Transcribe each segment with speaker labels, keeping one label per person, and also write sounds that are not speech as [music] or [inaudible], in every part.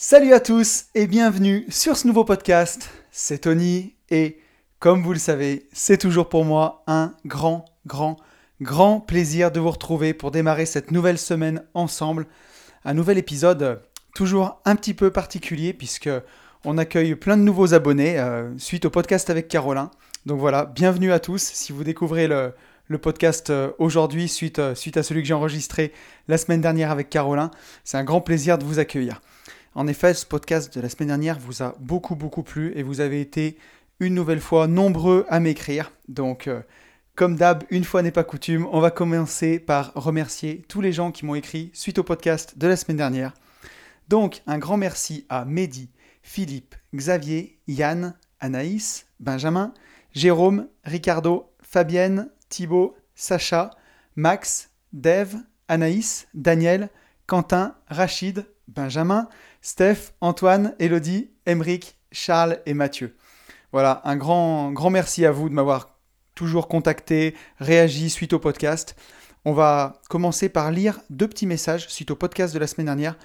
Speaker 1: Salut à tous et bienvenue sur ce nouveau podcast. C'est Tony et comme vous le savez, c'est toujours pour moi un grand, grand, grand plaisir de vous retrouver pour démarrer cette nouvelle semaine ensemble. Un nouvel épisode toujours un petit peu particulier puisque on accueille plein de nouveaux abonnés euh, suite au podcast avec Caroline. Donc voilà, bienvenue à tous. Si vous découvrez le, podcast euh, aujourd'hui suite, euh, suite à celui que j'ai enregistré la semaine dernière avec Caroline, c'est un grand plaisir de vous accueillir. En effet, ce podcast de la semaine dernière vous a beaucoup beaucoup plu et vous avez été une nouvelle fois nombreux à m'écrire. Donc euh, comme d'hab, une fois n'est pas coutume, on va commencer par remercier tous les gens qui m'ont écrit suite au podcast de la semaine dernière. Donc un grand merci à Mehdi, Philippe, Xavier, Yann, Anaïs, Benjamin, Jérôme, Ricardo, Fabienne, Thibaut, Sacha, Max, Dev, Anaïs, Daniel, Quentin, Rachid, Benjamin, Steph, Antoine, Elodie, Emeric, Charles et Mathieu. Voilà, un grand, grand merci à vous de m'avoir toujours contacté, réagi suite au podcast. On va commencer par lire deux petits messages suite au podcast de la semaine dernière.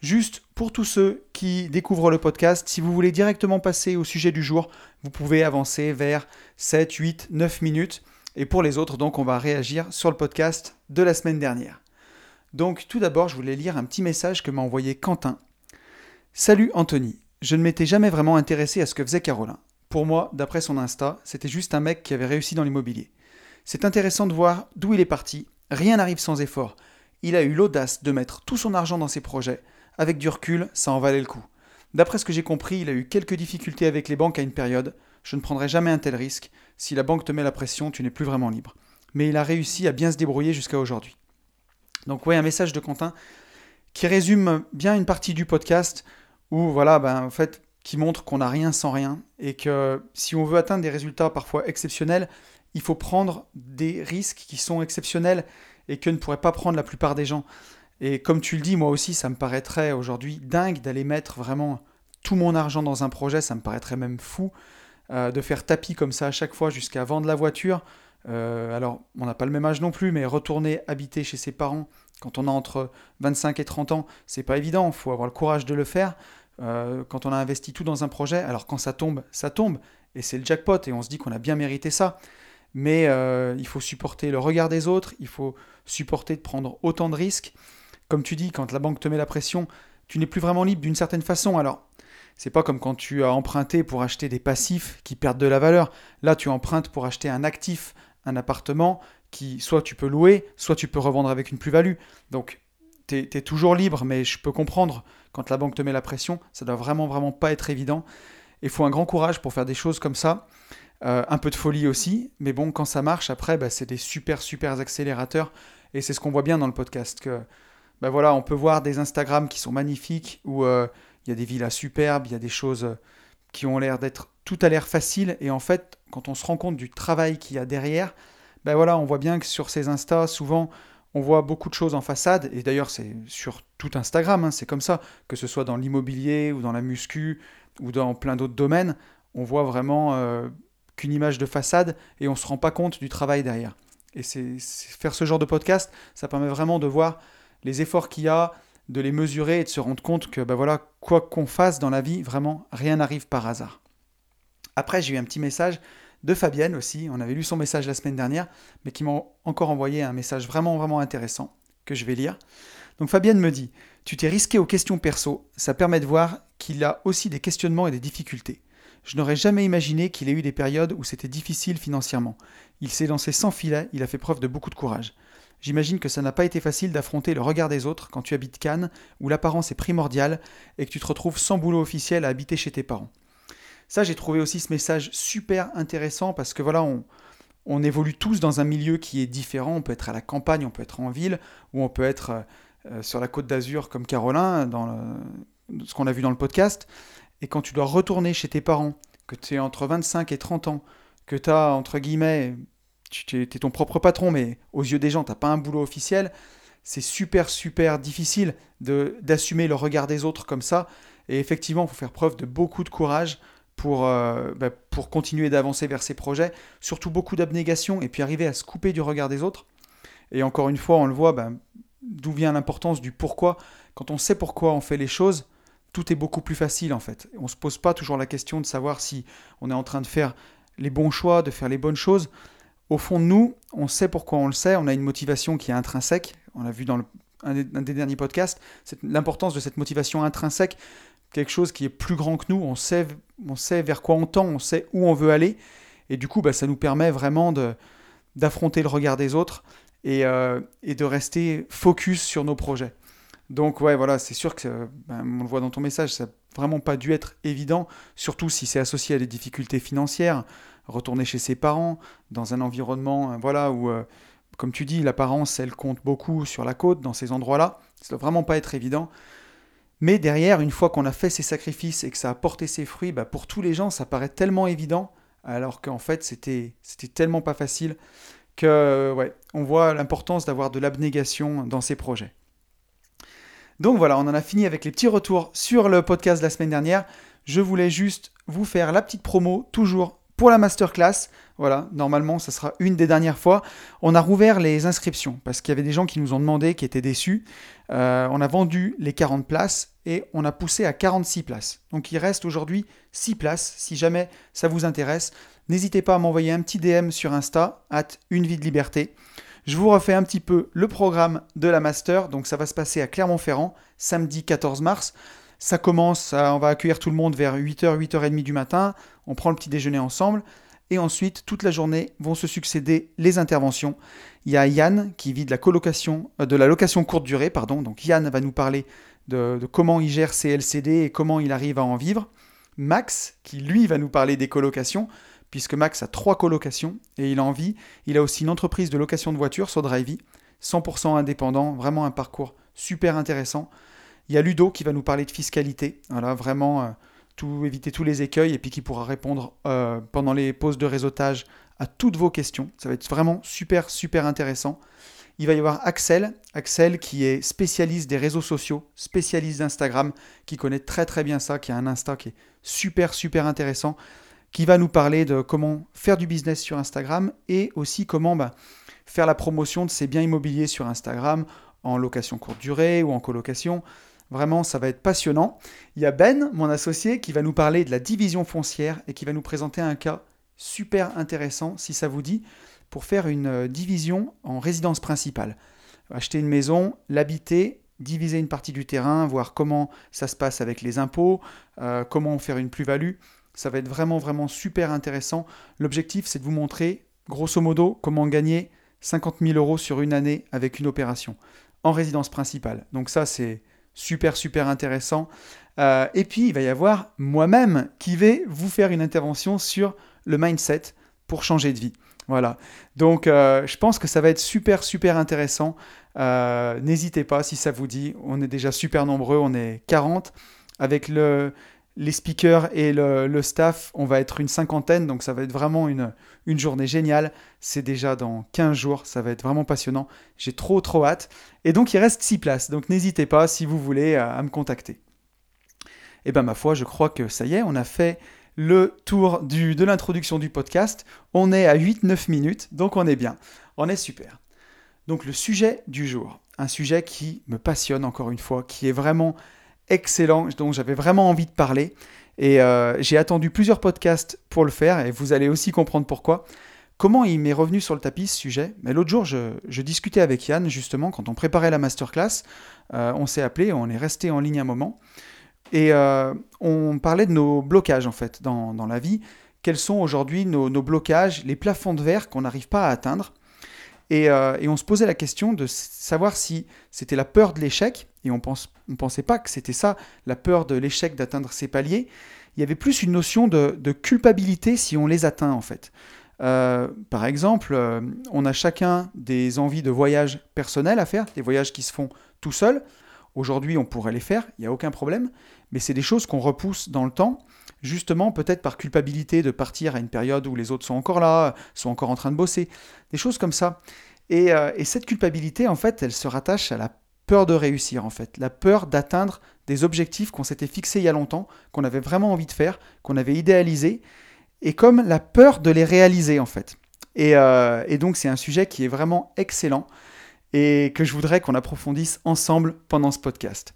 Speaker 1: Juste pour tous ceux qui découvrent le podcast, si vous voulez directement passer au sujet du jour, vous pouvez avancer vers 7, 8, 9 minutes. Et pour les autres, donc, on va réagir sur le podcast de la semaine dernière. Donc, tout d'abord, je voulais lire un petit message que m'a envoyé Quentin Salut Anthony. Je ne m'étais jamais vraiment intéressé à ce que faisait Caroline. Pour moi, d'après son Insta, c'était juste un mec qui avait réussi dans l'immobilier. C'est intéressant de voir d'où il est parti. Rien n'arrive sans effort. Il a eu l'audace de mettre tout son argent dans ses projets. Avec du recul, ça en valait le coup. D'après ce que j'ai compris, il a eu quelques difficultés avec les banques à une période. Je ne prendrai jamais un tel risque. Si la banque te met la pression, tu n'es plus vraiment libre. Mais il a réussi à bien se débrouiller jusqu'à aujourd'hui. Donc oui, un message de Quentin qui résume bien une partie du podcast ou voilà, ben, en fait, qui montre qu'on n'a rien sans rien et que si on veut atteindre des résultats parfois exceptionnels, il faut prendre des risques qui sont exceptionnels et que ne pourraient pas prendre la plupart des gens. Et comme tu le dis, moi aussi, ça me paraîtrait aujourd'hui dingue d'aller mettre vraiment tout mon argent dans un projet, ça me paraîtrait même fou euh, de faire tapis comme ça à chaque fois jusqu'à vendre la voiture. Euh, alors, on n'a pas le même âge non plus, mais retourner habiter chez ses parents quand on a entre 25 et 30 ans, c'est pas évident, il faut avoir le courage de le faire. Euh, quand on a investi tout dans un projet, alors quand ça tombe, ça tombe, et c'est le jackpot, et on se dit qu'on a bien mérité ça. Mais euh, il faut supporter le regard des autres, il faut supporter de prendre autant de risques. Comme tu dis, quand la banque te met la pression, tu n'es plus vraiment libre d'une certaine façon. Alors, c'est pas comme quand tu as emprunté pour acheter des passifs qui perdent de la valeur. Là, tu empruntes pour acheter un actif, un appartement qui soit tu peux louer, soit tu peux revendre avec une plus-value. Donc, tu es, toujours libre, mais je peux comprendre quand la banque te met la pression, ça doit vraiment, vraiment pas être évident. Il faut un grand courage pour faire des choses comme ça. Euh, un peu de folie aussi, mais bon, quand ça marche, après, bah, c'est des super, super accélérateurs. Et c'est ce qu'on voit bien dans le podcast. Que, bah, voilà, on peut voir des Instagram qui sont magnifiques, où euh, il y a des villas superbes, il y a des choses qui ont l'air d'être tout à l'air facile. Et en fait, quand on se rend compte du travail qu'il y a derrière, ben voilà, on voit bien que sur ces Insta, souvent, on voit beaucoup de choses en façade, et d'ailleurs c'est sur tout Instagram, hein, c'est comme ça, que ce soit dans l'immobilier ou dans la muscu ou dans plein d'autres domaines, on voit vraiment euh, qu'une image de façade et on ne se rend pas compte du travail derrière. Et c'est faire ce genre de podcast, ça permet vraiment de voir les efforts qu'il y a, de les mesurer et de se rendre compte que ben voilà, quoi qu'on fasse dans la vie, vraiment rien n'arrive par hasard. Après, j'ai eu un petit message de Fabienne aussi. On avait lu son message la semaine dernière, mais qui m'a encore envoyé un message vraiment, vraiment intéressant que je vais lire. Donc Fabienne me dit Tu t'es risqué aux questions perso, ça permet de voir qu'il a aussi des questionnements et des difficultés. Je n'aurais jamais imaginé qu'il ait eu des périodes où c'était difficile financièrement. Il s'est lancé sans filet, il a fait preuve de beaucoup de courage. J'imagine que ça n'a pas été facile d'affronter le regard des autres quand tu habites Cannes, où l'apparence est primordiale et que tu te retrouves sans boulot officiel à habiter chez tes parents. Ça, j'ai trouvé aussi ce message super intéressant parce que voilà, on, on évolue tous dans un milieu qui est différent. On peut être à la campagne, on peut être en ville, ou on peut être euh, euh, sur la côte d'Azur comme Caroline, dans ce qu'on a vu dans le podcast. Et quand tu dois retourner chez tes parents, que tu es entre 25 et 30 ans, que tu as, entre guillemets, tu es, ton propre patron, mais aux yeux des gens, tu n'as pas un boulot officiel, c'est super, super difficile d'assumer le regard des autres comme ça. Et effectivement, il faut faire preuve de beaucoup de courage pour, euh, bah, pour continuer d'avancer vers ses projets, surtout beaucoup d'abnégation et puis arriver à se couper du regard des autres. Et encore une fois, on le voit, bah, d'où vient l'importance du pourquoi. Quand on sait pourquoi on fait les choses, tout est beaucoup plus facile en fait. On ne se pose pas toujours la question de savoir si on est en train de faire les bons choix, de faire les bonnes choses. Au fond de nous, on sait pourquoi on le sait, on a une motivation qui est intrinsèque. On l'a vu dans un, des, derniers podcasts, l'importance de cette motivation intrinsèque, quelque chose qui est plus grand que nous, on sait, on sait vers quoi on tend, on sait où on veut aller, et du coup, bah, ça nous permet vraiment d'affronter le regard des autres et, euh, et, de rester focus sur nos projets. Donc ouais, voilà, c'est sûr que, ben, on le voit dans ton message, ça n'a vraiment pas dû être évident, surtout si c'est associé à des difficultés financières, retourner chez ses parents, dans un environnement euh, voilà, où, euh, comme tu dis, l'apparence, elle compte beaucoup sur la côte, dans ces endroits-là, ça ne doit vraiment pas être évident. Mais derrière, une fois qu'on a fait ces sacrifices et que ça a porté ses fruits, bah, pour tous les gens, ça paraît tellement évident, alors qu'en fait, c'était tellement pas facile que, ouais, on voit l'importance d'avoir de l'abnégation dans ces projets. Donc voilà, on en a fini avec les petits retours sur le podcast de la semaine dernière. Je voulais juste vous faire la petite promo, toujours pour la masterclass. Voilà, normalement, ça sera une des dernières fois. On a rouvert les inscriptions parce qu'il y avait des gens qui nous ont demandé, qui étaient déçus. Euh, on a vendu les 40 places et on a poussé à 46 places. Donc il reste aujourd'hui 6 places. Si jamais ça vous intéresse, n'hésitez pas à m'envoyer un petit DM sur Insta, at une vie de liberté. Je vous refais un petit peu le programme de la master. Donc ça va se passer à Clermont-Ferrand, samedi 14 mars. Ça commence, on va accueillir tout le monde vers 8h, 8h30 du matin. On prend le petit déjeuner ensemble. Et ensuite, toute la journée, vont se succéder les interventions. Il y a Yann qui vit de la colocation, euh, de la location courte durée, pardon. Donc Yann va nous parler de, comment il gère ses LCD et comment il arrive à en vivre. Max, qui lui va nous parler des colocations puisque Max a trois colocations et il a envie. Il a aussi une entreprise de location de voitures, Sodrivey, 100% indépendant, vraiment un parcours super intéressant. Il y a Ludo qui va nous parler de fiscalité, voilà, vraiment euh, tout, éviter tous les écueils et puis qui pourra répondre euh, pendant les pauses de réseautage à toutes vos questions. Ça va être vraiment super, super intéressant. Il va y avoir Axel, Axel qui est spécialiste des réseaux sociaux, spécialiste d'Instagram, qui connaît très très bien ça, qui a un Insta qui est super, super intéressant qui va nous parler de comment faire du business sur Instagram et aussi comment bah, faire la promotion de ses biens immobiliers sur Instagram en location courte durée ou en colocation. Vraiment, ça va être passionnant. Il y a Ben, mon associé, qui va nous parler de la division foncière et qui va nous présenter un cas super intéressant, si ça vous dit, pour faire une euh, division en résidence principale. Acheter une maison, l'habiter, diviser une partie du terrain, voir comment ça se passe avec les impôts, euh, comment faire une plus-value. Ça va être vraiment, vraiment super intéressant. L'objectif, c'est de vous montrer, grosso modo, comment gagner 50 000 euros sur une année avec une opération en résidence principale. Donc ça, c'est super, super intéressant. Euh, et puis, il va y avoir moi-même qui vais vous faire une intervention sur le mindset pour changer de vie. Voilà. Donc, euh, je pense que ça va être super, super intéressant. Euh, n'hésitez pas si ça vous dit. On est déjà super nombreux. On est 40. Avec le, les speakers et le, staff, on va être une cinquantaine, donc ça va être vraiment une, une journée géniale. C'est déjà dans 15 jours, ça va être vraiment passionnant. J'ai trop trop hâte. Et donc il reste 6 places, donc n'hésitez pas si vous voulez à, me contacter. Et bien ma foi, je crois que ça y est, on a fait le tour du, de l'introduction du podcast. On est à 8-9 minutes, donc on est bien. On est super. Donc le sujet du jour, un sujet qui me passionne encore une fois, qui est vraiment excellent, dont j'avais vraiment envie de parler. Et euh, j'ai attendu plusieurs podcasts pour le faire, et vous allez aussi comprendre pourquoi. Comment il m'est revenu sur le tapis ce sujet? Mais l'autre jour, je, discutais avec Yann, justement, quand on préparait la masterclass. Euh, on s'est appelé, on est resté en ligne un moment. Et euh, on parlait de nos blocages, en fait, dans, la vie. Quels sont aujourd'hui nos, nos, blocages, les plafonds de verre qu'on n'arrive pas à atteindre? Euh, et, on se posait la question de savoir si c'était la peur de l'échec, et on ne pensait pas que c'était ça, la peur de l'échec d'atteindre ces paliers. Il y avait plus une notion de, culpabilité si on les atteint en fait. Euh, par exemple, euh, on a chacun des envies de voyages personnels à faire, des voyages qui se font tout seuls. Aujourd'hui, on pourrait les faire, il n'y a aucun problème, mais c'est des choses qu'on repousse dans le temps justement peut-être par culpabilité de partir à une période où les autres sont encore là, sont encore en train de bosser, des choses comme ça. Et, euh, cette culpabilité, en fait, elle se rattache à la peur de réussir, en fait, la peur d'atteindre des objectifs qu'on s'était fixés il y a longtemps, qu'on avait vraiment envie de faire, qu'on avait idéalisé, et comme la peur de les réaliser, en fait. Et, euh, et donc c'est un sujet qui est vraiment excellent et que je voudrais qu'on approfondisse ensemble pendant ce podcast.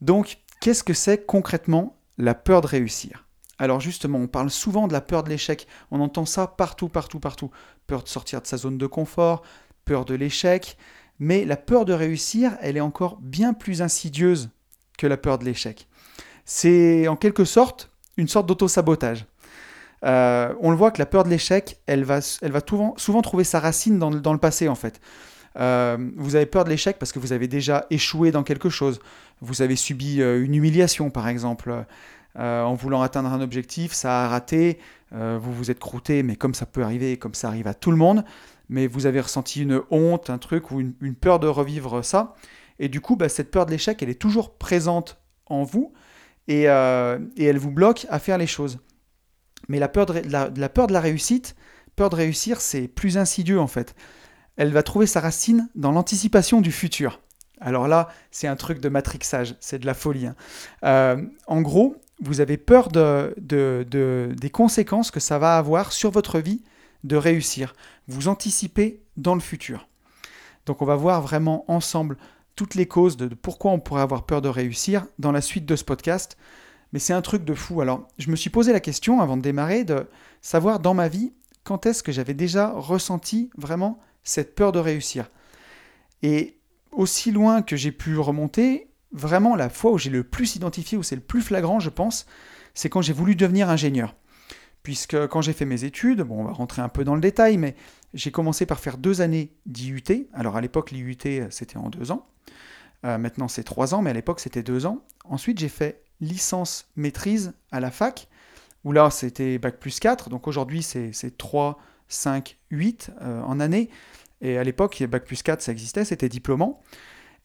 Speaker 1: Donc Qu'est-ce que c'est concrètement la peur de réussir Alors justement, on parle souvent de la peur de l'échec. On entend ça partout, partout, partout. Peur de sortir de sa zone de confort, peur de l'échec. Mais la peur de réussir, elle est encore bien plus insidieuse que la peur de l'échec. C'est en quelque sorte une sorte d'auto-sabotage. Euh, on le voit que la peur de l'échec, elle va, elle va souvent, trouver sa racine dans, le passé en fait. Euh, vous avez peur de l'échec parce que vous avez déjà échoué dans quelque chose. Vous avez subi euh, une humiliation par exemple. en voulant atteindre un objectif, ça a raté, vous vous êtes croûté, mais comme ça peut arriver, comme ça arrive à tout le monde, mais vous avez ressenti une honte, un truc ou une, peur de revivre ça. Et du coup, bah, cette peur de l'échec, elle est toujours présente en vous et, et elle vous bloque à faire les choses. Mais la peur de, la, peur de la réussite, peur de réussir, c'est plus insidieux en fait. Elle va trouver sa racine dans l'anticipation du futur. Alors là, c'est un truc de matrixage, c'est de la folie. Hein. Euh, en gros, vous avez peur de, des conséquences que ça va avoir sur votre vie de réussir. Vous anticipez dans le futur. Donc on va voir vraiment ensemble toutes les causes de pourquoi on pourrait avoir peur de réussir dans la suite de ce podcast. Mais c'est un truc de fou. Alors, je me suis posé la question avant de démarrer de savoir dans ma vie quand est-ce que j'avais déjà ressenti vraiment cette peur de réussir. Et aussi loin que j'ai pu remonter, vraiment la fois où j'ai le plus identifié, où c'est le plus flagrant, je pense, c'est quand j'ai voulu devenir ingénieur. Puisque quand j'ai fait mes études, bon, on va rentrer un peu dans le détail, mais j'ai commencé par faire deux années d'IUT. Alors à l'époque, l'IUT, c'était en deux ans. Euh, maintenant, c'est trois ans, mais à l'époque, c'était deux ans. Ensuite, j'ai fait licence maîtrise à la fac, où là c'était bac plus 4, donc aujourd'hui c'est 3, 5, 8 en année, et à l'époque bac plus 4 ça existait, c'était diplômant,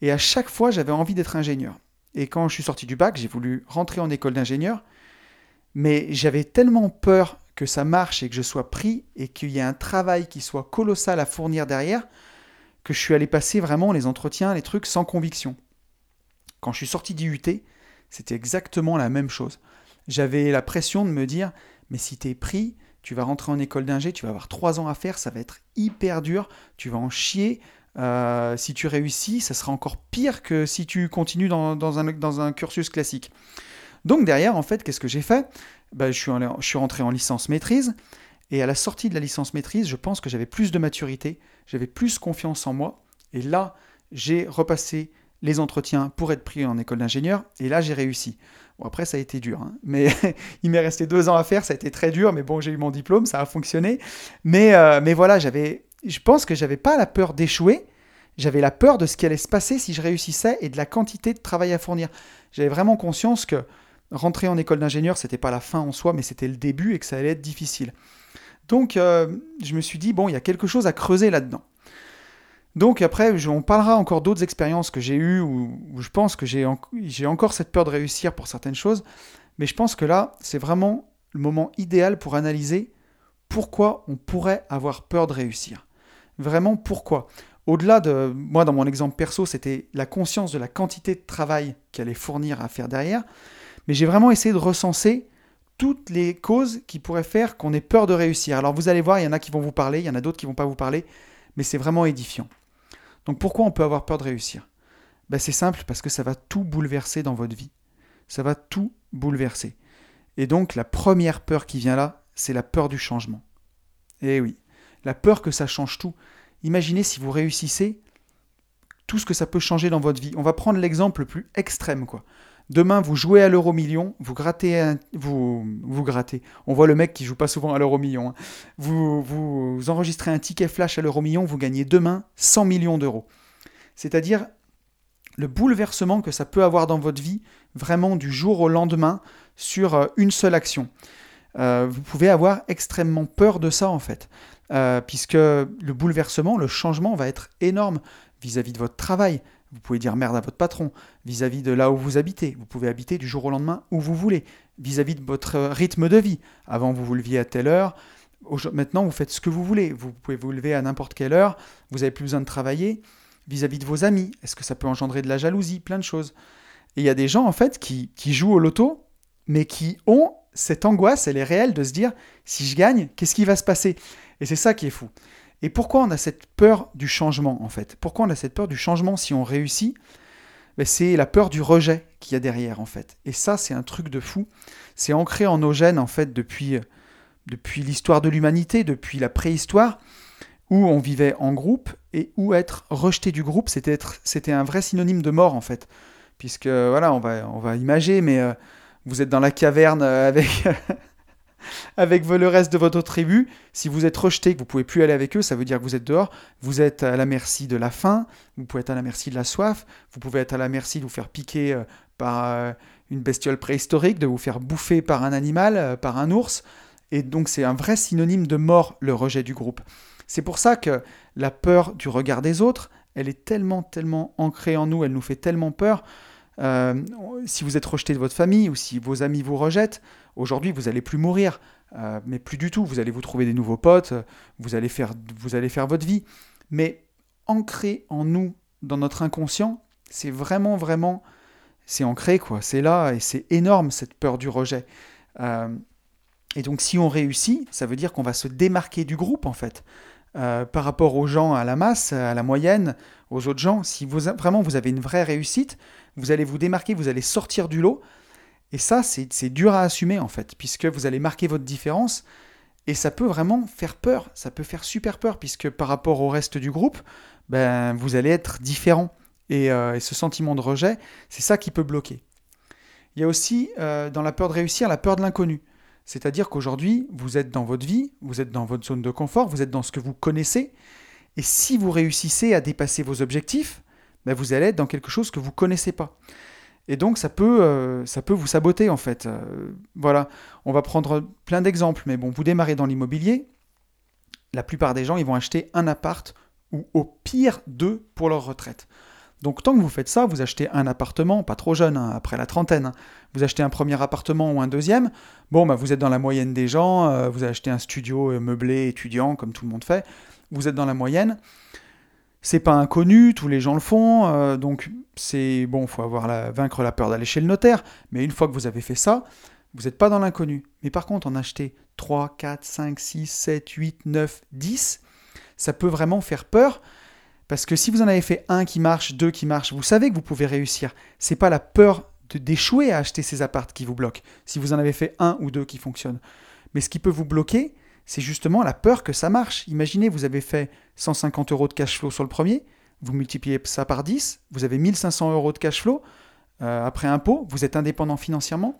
Speaker 1: et à chaque fois j'avais envie d'être ingénieur. Et quand je suis sorti du bac, j'ai voulu rentrer en école d'ingénieur, mais j'avais tellement peur que ça marche et que je sois pris et qu'il y ait un travail qui soit colossal à fournir derrière, que je suis allé passer vraiment les entretiens, les trucs sans conviction. Quand je suis sorti d'IUT, c'était exactement la même chose. J'avais la pression de me dire, mais si tu es pris, tu vas rentrer en école d'ingé, tu vas avoir trois ans à faire, ça va être hyper dur, tu vas en chier. Euh, si tu réussis, ça sera encore pire que si tu continues dans, un, cursus classique. Donc derrière, en fait, qu'est-ce que j'ai fait? Ben, je, suis je suis rentré en licence maîtrise, et à la sortie de la licence maîtrise, je pense que j'avais plus de maturité, j'avais plus confiance en moi, et là, j'ai repassé les entretiens pour être pris en école d'ingénieur, et là j'ai réussi. Après ça a été dur, hein. mais [laughs] il m'est resté deux ans à faire, ça a été très dur, mais bon j'ai eu mon diplôme, ça a fonctionné. Mais, euh, mais voilà, j'avais, je pense que j'avais pas la peur d'échouer, j'avais la peur de ce qui allait se passer si je réussissais et de la quantité de travail à fournir. J'avais vraiment conscience que rentrer en école d'ingénieur, c'était pas la fin en soi, mais c'était le début et que ça allait être difficile. Donc euh, je me suis dit, bon, il y a quelque chose à creuser là-dedans. Donc après, on parlera encore d'autres expériences que j'ai eues où, je pense que j'ai encore cette peur de réussir pour certaines choses, mais je pense que là, c'est vraiment le moment idéal pour analyser pourquoi on pourrait avoir peur de réussir. Vraiment pourquoi? Au-delà de, moi dans mon exemple perso, c'était la conscience de la quantité de travail qu'elle allait fournir à faire derrière, mais j'ai vraiment essayé de recenser toutes les causes qui pourraient faire qu'on ait peur de réussir. Alors vous allez voir, il y en a qui vont vous parler, il y en a d'autres qui vont pas vous parler, mais c'est vraiment édifiant. Donc pourquoi on peut avoir peur de réussir? Ben, C'est simple, parce que ça va tout bouleverser dans votre vie. Ça va tout bouleverser. Et donc la première peur qui vient là, c'est la peur du changement. Eh oui, la peur que ça change tout. Imaginez si vous réussissez, tout ce que ça peut changer dans votre vie. On va prendre l'exemple le plus extrême, quoi. Demain, vous jouez à l'euro million, vous grattez, vous, vous grattez. On voit le mec qui joue pas souvent à l'euro million. Hein. Vous, vous, enregistrez un ticket flash à l'euro million, vous gagnez demain 100 millions d'euros. C'est-à-dire le bouleversement que ça peut avoir dans votre vie, vraiment du jour au lendemain, sur euh, une seule action. Euh, vous pouvez avoir extrêmement peur de ça en fait, euh, puisque le bouleversement, le changement va être énorme vis à -vis de votre travail, vous pouvez dire merde à votre patron vis-à-vis de là où vous habitez. Vous pouvez habiter du jour au lendemain où vous voulez, vis-à-vis de votre rythme de vie. Avant, vous vous leviez à telle heure. Maintenant, vous faites ce que vous voulez. Vous pouvez vous lever à n'importe quelle heure. Vous n'avez plus besoin de travailler. Vis-à-vis de vos amis, est-ce que ça peut engendrer de la jalousie? Plein de choses. Et il y a des gens, en fait, qui, qui jouent au loto, mais qui ont cette angoisse, elle est réelle, de se dire, si je gagne, qu'est-ce qui va se passer? Et c'est ça qui est fou. Et pourquoi on a cette peur du changement, en fait? Pourquoi on a cette peur du changement si on réussit? Ben, c'est la peur du rejet qu'il y a derrière en fait. Et ça, c'est un truc de fou. C'est ancré en nos gènes en fait depuis, depuis l'histoire de l'humanité, depuis la préhistoire, où on vivait en groupe et où être rejeté du groupe, c'était, c'était un vrai synonyme de mort en fait. Puisque voilà, on va, on va imager, mais euh, vous êtes dans la caverne euh, avec [laughs] avec le reste de votre tribu. Si vous êtes rejeté, que vous pouvez plus aller avec eux, ça veut dire que vous êtes dehors. Vous êtes à la merci de la faim, vous pouvez être à la merci de la soif, vous pouvez être à la merci de vous faire piquer euh, par euh, une bestiole préhistorique, de vous faire bouffer par un animal, euh, par un ours. Et donc c'est un vrai synonyme de mort, le rejet du groupe. C'est pour ça que la peur du regard des autres, elle est tellement, tellement ancrée en nous, elle nous fait tellement peur. si vous êtes rejeté de votre famille ou si vos amis vous rejettent, Aujourd'hui, vous n'allez plus mourir, euh, mais plus du tout. Vous allez vous trouver des nouveaux potes, vous allez faire, vous allez faire votre vie. Mais ancré en nous, dans notre inconscient, c'est vraiment, vraiment, c'est ancré, quoi. C'est là et c'est énorme cette peur du rejet. Euh, et donc, si on réussit, ça veut dire qu'on va se démarquer du groupe, en fait. Euh, par rapport aux gens, à la masse, à la moyenne, aux autres gens. Si vous, vraiment vous avez une vraie réussite, vous allez vous démarquer, vous allez sortir du lot, et ça, c'est dur à assumer en fait, puisque vous allez marquer votre différence et ça peut vraiment faire peur, ça peut faire super peur, puisque par rapport au reste du groupe, ben, vous allez être différent. Et, euh, ce sentiment de rejet, c'est ça qui peut bloquer. Il y a aussi euh, dans la peur de réussir la peur de l'inconnu. C'est-à-dire qu'aujourd'hui, vous êtes dans votre vie, vous êtes dans votre zone de confort, vous êtes dans ce que vous connaissez, et si vous réussissez à dépasser vos objectifs, ben, vous allez être dans quelque chose que vous ne connaissez pas. Et donc ça peut, euh, ça peut vous saboter en fait. Euh, voilà, on va prendre plein d'exemples, mais bon, vous démarrez dans l'immobilier, la plupart des gens, ils vont acheter un appart ou au pire deux pour leur retraite. Donc tant que vous faites ça, vous achetez un appartement, pas trop jeune, hein, après la trentaine, hein. vous achetez un premier appartement ou un deuxième, bon, bah, vous êtes dans la moyenne des gens, euh, vous achetez un studio meublé étudiant, comme tout le monde fait, vous êtes dans la moyenne, c'est pas inconnu, tous les gens le font, euh, donc c'est bon, faut avoir la, vaincre la peur d'aller chez le notaire, mais une fois que vous avez fait ça, vous n'êtes pas dans l'inconnu. Mais par contre, en acheter 3, 4, 5, 6, 7, 8, 9, 10, ça peut vraiment faire peur, parce que si vous en avez fait un qui marche, deux qui marchent, vous savez que vous pouvez réussir. C'est pas la peur d'échouer à acheter ces appartes qui vous bloque, si vous en avez fait un ou deux qui fonctionnent. Mais ce qui peut vous bloquer, c'est justement la peur que ça marche. Imaginez, vous avez fait 150 euros de cash flow sur le premier, vous multipliez ça par 10, vous avez 1500 euros de cash flow euh, après impôt, vous êtes indépendant financièrement.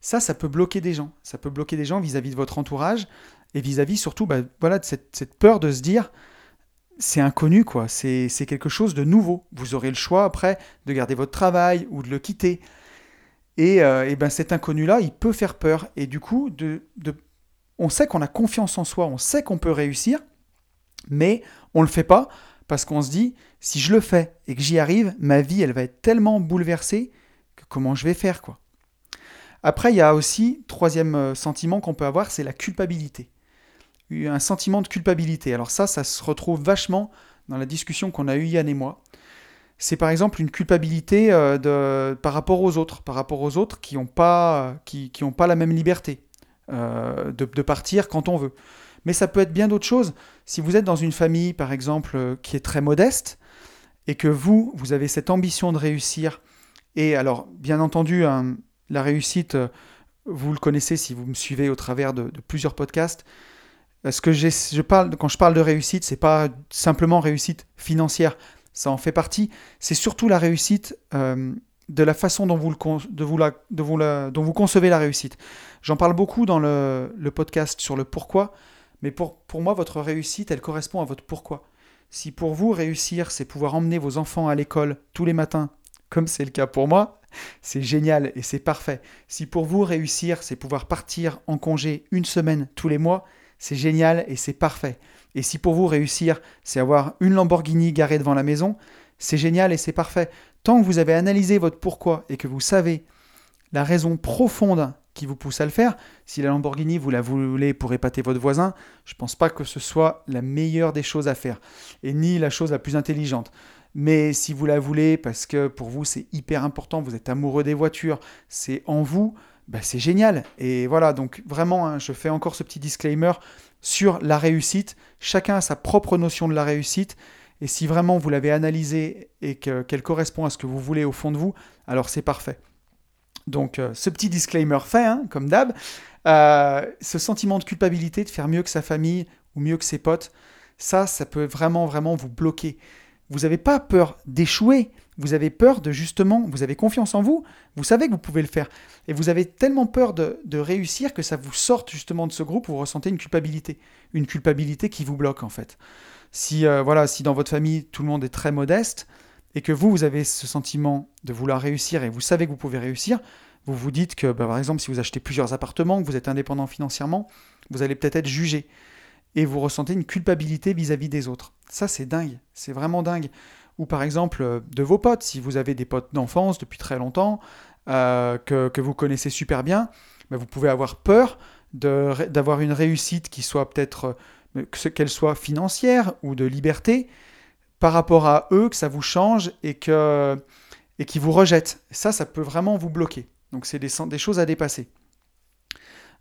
Speaker 1: Ça, ça peut bloquer des gens. Ça peut bloquer des gens vis-à-vis de votre entourage et vis-à-vis surtout bah, voilà, de cette, peur de se dire c'est inconnu, quoi. C'est quelque chose de nouveau. Vous aurez le choix après de garder votre travail ou de le quitter. Et, euh, et ben cet inconnu-là, il peut faire peur. Et du coup, de, de on sait qu'on a confiance en soi, on sait qu'on peut réussir, mais on ne le fait pas parce qu'on se dit, si je le fais et que j'y arrive, ma vie, elle va être tellement bouleversée que comment je vais faire quoi. Après, il y a aussi, troisième euh, sentiment qu'on peut avoir, c'est la culpabilité. Un sentiment de culpabilité. Alors ça, ça se retrouve vachement dans la discussion qu'on a eue Yann et moi. C'est par exemple une culpabilité euh, de, par rapport aux autres, par rapport aux autres qui n'ont pas, qui, qui pas la même liberté. Euh, de, partir quand on veut. Mais ça peut être bien d'autres choses. Si vous êtes dans une famille, par exemple, euh, qui est très modeste, et que vous, vous avez cette ambition de réussir, et alors, bien entendu, hein, la réussite, euh, vous le connaissez si vous me suivez au travers de, plusieurs podcasts. Ce que je parle, quand je parle de réussite, c'est pas simplement réussite financière, ça en fait partie. C'est surtout la réussite de la façon dont vous, le, de vous, la, de vous la, dont vous concevez la réussite. J'en parle beaucoup dans le, podcast sur le pourquoi, mais pour, pour moi, votre réussite, elle correspond à votre pourquoi. Si pour vous, réussir, c'est pouvoir emmener vos enfants à l'école tous les matins, comme c'est le cas pour moi, c'est génial et c'est parfait. Si pour vous, réussir, c'est pouvoir partir en congé une semaine tous les mois, c'est génial et c'est parfait. Et si pour vous, réussir, c'est avoir une Lamborghini garée devant la maison, c'est génial et c'est parfait. Tant que vous avez analysé votre pourquoi et que vous savez la raison profonde qui vous pousse à le faire, si la Lamborghini vous la voulez pour épater votre voisin, je ne pense pas que ce soit la meilleure des choses à faire et ni la chose la plus intelligente. Mais si vous la voulez parce que pour vous c'est hyper important, vous êtes amoureux des voitures, c'est en vous, bah c'est génial. Et voilà, donc vraiment, hein, je fais encore ce petit disclaimer sur la réussite. Chacun a sa propre notion de la réussite Et si vraiment vous l'avez analysée et qu'elle correspond à ce que vous voulez au fond de vous, alors c'est parfait. Donc euh, ce petit disclaimer fait, hein, comme d'hab, euh, ce sentiment de culpabilité de faire mieux que sa famille ou mieux que ses potes, ça, ça peut vraiment, vraiment vous bloquer. Vous n'avez pas peur d'échouer, vous avez peur de justement, vous avez confiance en vous, vous savez que vous pouvez le faire. Et vous avez tellement peur de, réussir que ça vous sorte justement de ce groupe, vous ressentez une culpabilité. Une culpabilité qui vous bloque en fait. Si, euh, voilà, si dans votre famille tout le monde est très modeste et que vous, vous avez ce sentiment de vouloir réussir et vous savez que vous pouvez réussir, vous vous dites que bah, par exemple si vous achetez plusieurs appartements, que vous êtes indépendant financièrement, vous allez peut-être être jugé et vous ressentez une culpabilité vis-à-vis des autres. Ça, c'est dingue, c'est vraiment dingue. Ou par exemple, euh, de vos potes, si vous avez des potes d'enfance depuis très longtemps, euh, que, vous connaissez super bien, mais vous pouvez avoir peur d'avoir une réussite qui soit peut-être, euh, qu'elle soit financière ou de liberté, par rapport à eux, que ça vous change et que qui vous rejettent. Ça, ça peut vraiment vous bloquer. Donc c'est des, choses à dépasser.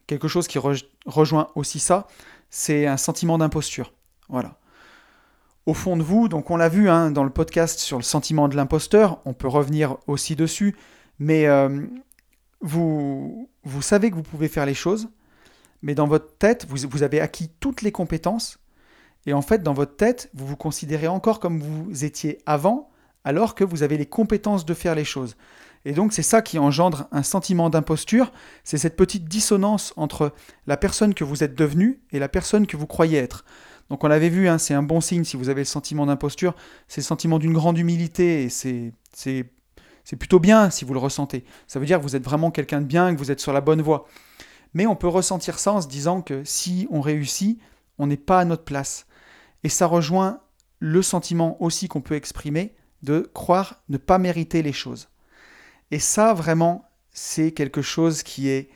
Speaker 1: Quelque chose qui rejoint aussi ça, c'est un sentiment d'imposture. Voilà. Au fond de vous, donc on l'a vu hein, dans le podcast sur le sentiment de l'imposteur, on peut revenir aussi dessus, mais euh, vous, vous savez que vous pouvez faire les choses, mais dans votre tête, vous avez acquis toutes les compétences, et en fait, dans votre tête, vous vous considérez encore comme vous étiez avant, alors que vous avez les compétences de faire les choses. Et donc c'est ça qui engendre un sentiment d'imposture, c'est cette petite dissonance entre la personne que vous êtes devenue et la personne que vous croyez être. Donc on l'avait vu, hein, c'est un bon signe si vous avez le sentiment d'imposture, c'est le sentiment d'une grande humilité c'est, c'est plutôt bien si vous le ressentez. Ça veut dire que vous êtes vraiment quelqu'un de bien, que vous êtes sur la bonne voie. Mais on peut ressentir ça en se disant que si on réussit, on n'est pas à notre place. Et ça rejoint le sentiment aussi qu'on peut exprimer de croire ne pas mériter les choses. Et ça, vraiment, c'est quelque chose qui est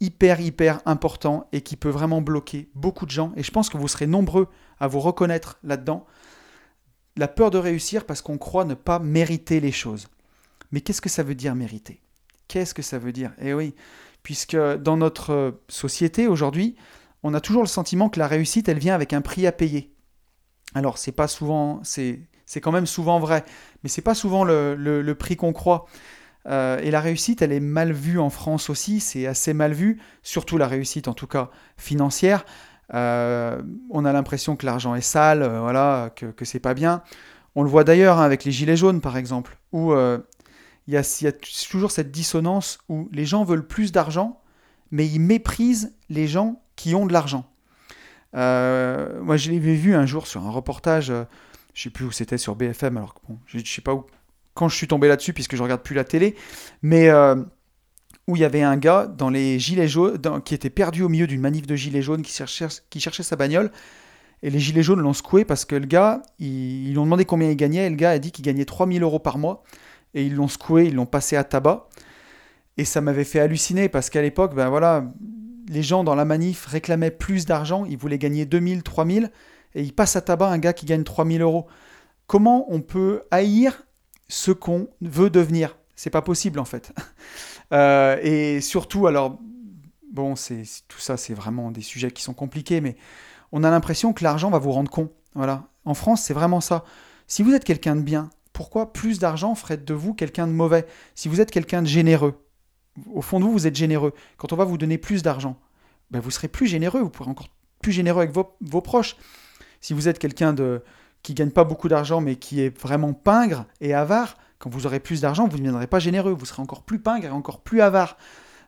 Speaker 1: hyper, hyper important et qui peut vraiment bloquer beaucoup de gens. Et je pense que vous serez nombreux à vous reconnaître là-dedans. La peur de réussir parce qu'on croit ne pas mériter les choses. Mais qu'est-ce que ça veut dire mériter? Qu'est-ce que ça veut dire? Eh oui, puisque dans notre société aujourd'hui, on a toujours le sentiment que la réussite, elle vient avec un prix à payer. Alors, c'est pas souvent, c'est, quand même souvent vrai, mais c'est pas souvent le, prix qu'on croit. Euh, et la réussite, elle est mal vue en France aussi, c'est assez mal vu, surtout la réussite en tout cas financière. Euh, on a l'impression que l'argent est sale, euh, voilà, que, que c'est pas bien. On le voit d'ailleurs hein, avec les gilets jaunes par exemple, où il y, y, a toujours cette dissonance où les gens veulent plus d'argent, mais ils méprisent les gens qui ont de l'argent. Moi, je l'ai vu un jour sur un reportage, je ne sais plus où c'était sur BFM, alors je ne sais pas où, quand je suis tombé là-dessus, puisque je regarde plus la télé, mais euh, où il y avait un gars dans les gilets jaunes, qui était perdu au milieu d'une manif de gilets jaunes, qui cherchait, sa bagnole. Et les gilets jaunes l'ont secoué parce que le gars, ils, lui ont demandé combien il gagnait, et le gars a dit qu'il gagnait 3000 euros par mois. Et ils l'ont secoué, ils l'ont passé à tabac. Et ça m'avait fait halluciner parce qu'à l'époque, ben voilà, les gens dans la manif réclamaient plus d'argent, ils voulaient gagner 2000, 3000, et ils passent à tabac un gars qui gagne 3000 euros. Comment on peut haïr ce qu'on veut devenir? C'est pas possible en fait. [laughs] Euh, et surtout, alors, bon, c'est tout ça, c'est vraiment des sujets qui sont compliqués, mais on a l'impression que l'argent va vous rendre con. Voilà. En France, c'est vraiment ça. Si vous êtes quelqu'un de bien, pourquoi plus d'argent ferait de vous quelqu'un de mauvais? Si vous êtes quelqu'un de généreux, au fond de vous, vous êtes généreux. Quand on va vous donner plus d'argent, ben vous serez plus généreux, vous pourrez encore plus généreux avec vos, proches. Si vous êtes quelqu'un de qui gagne pas beaucoup d'argent, mais qui est vraiment pingre et avare, quand vous aurez plus d'argent, vous ne deviendrez pas généreux, vous serez encore plus pingre et encore plus avare.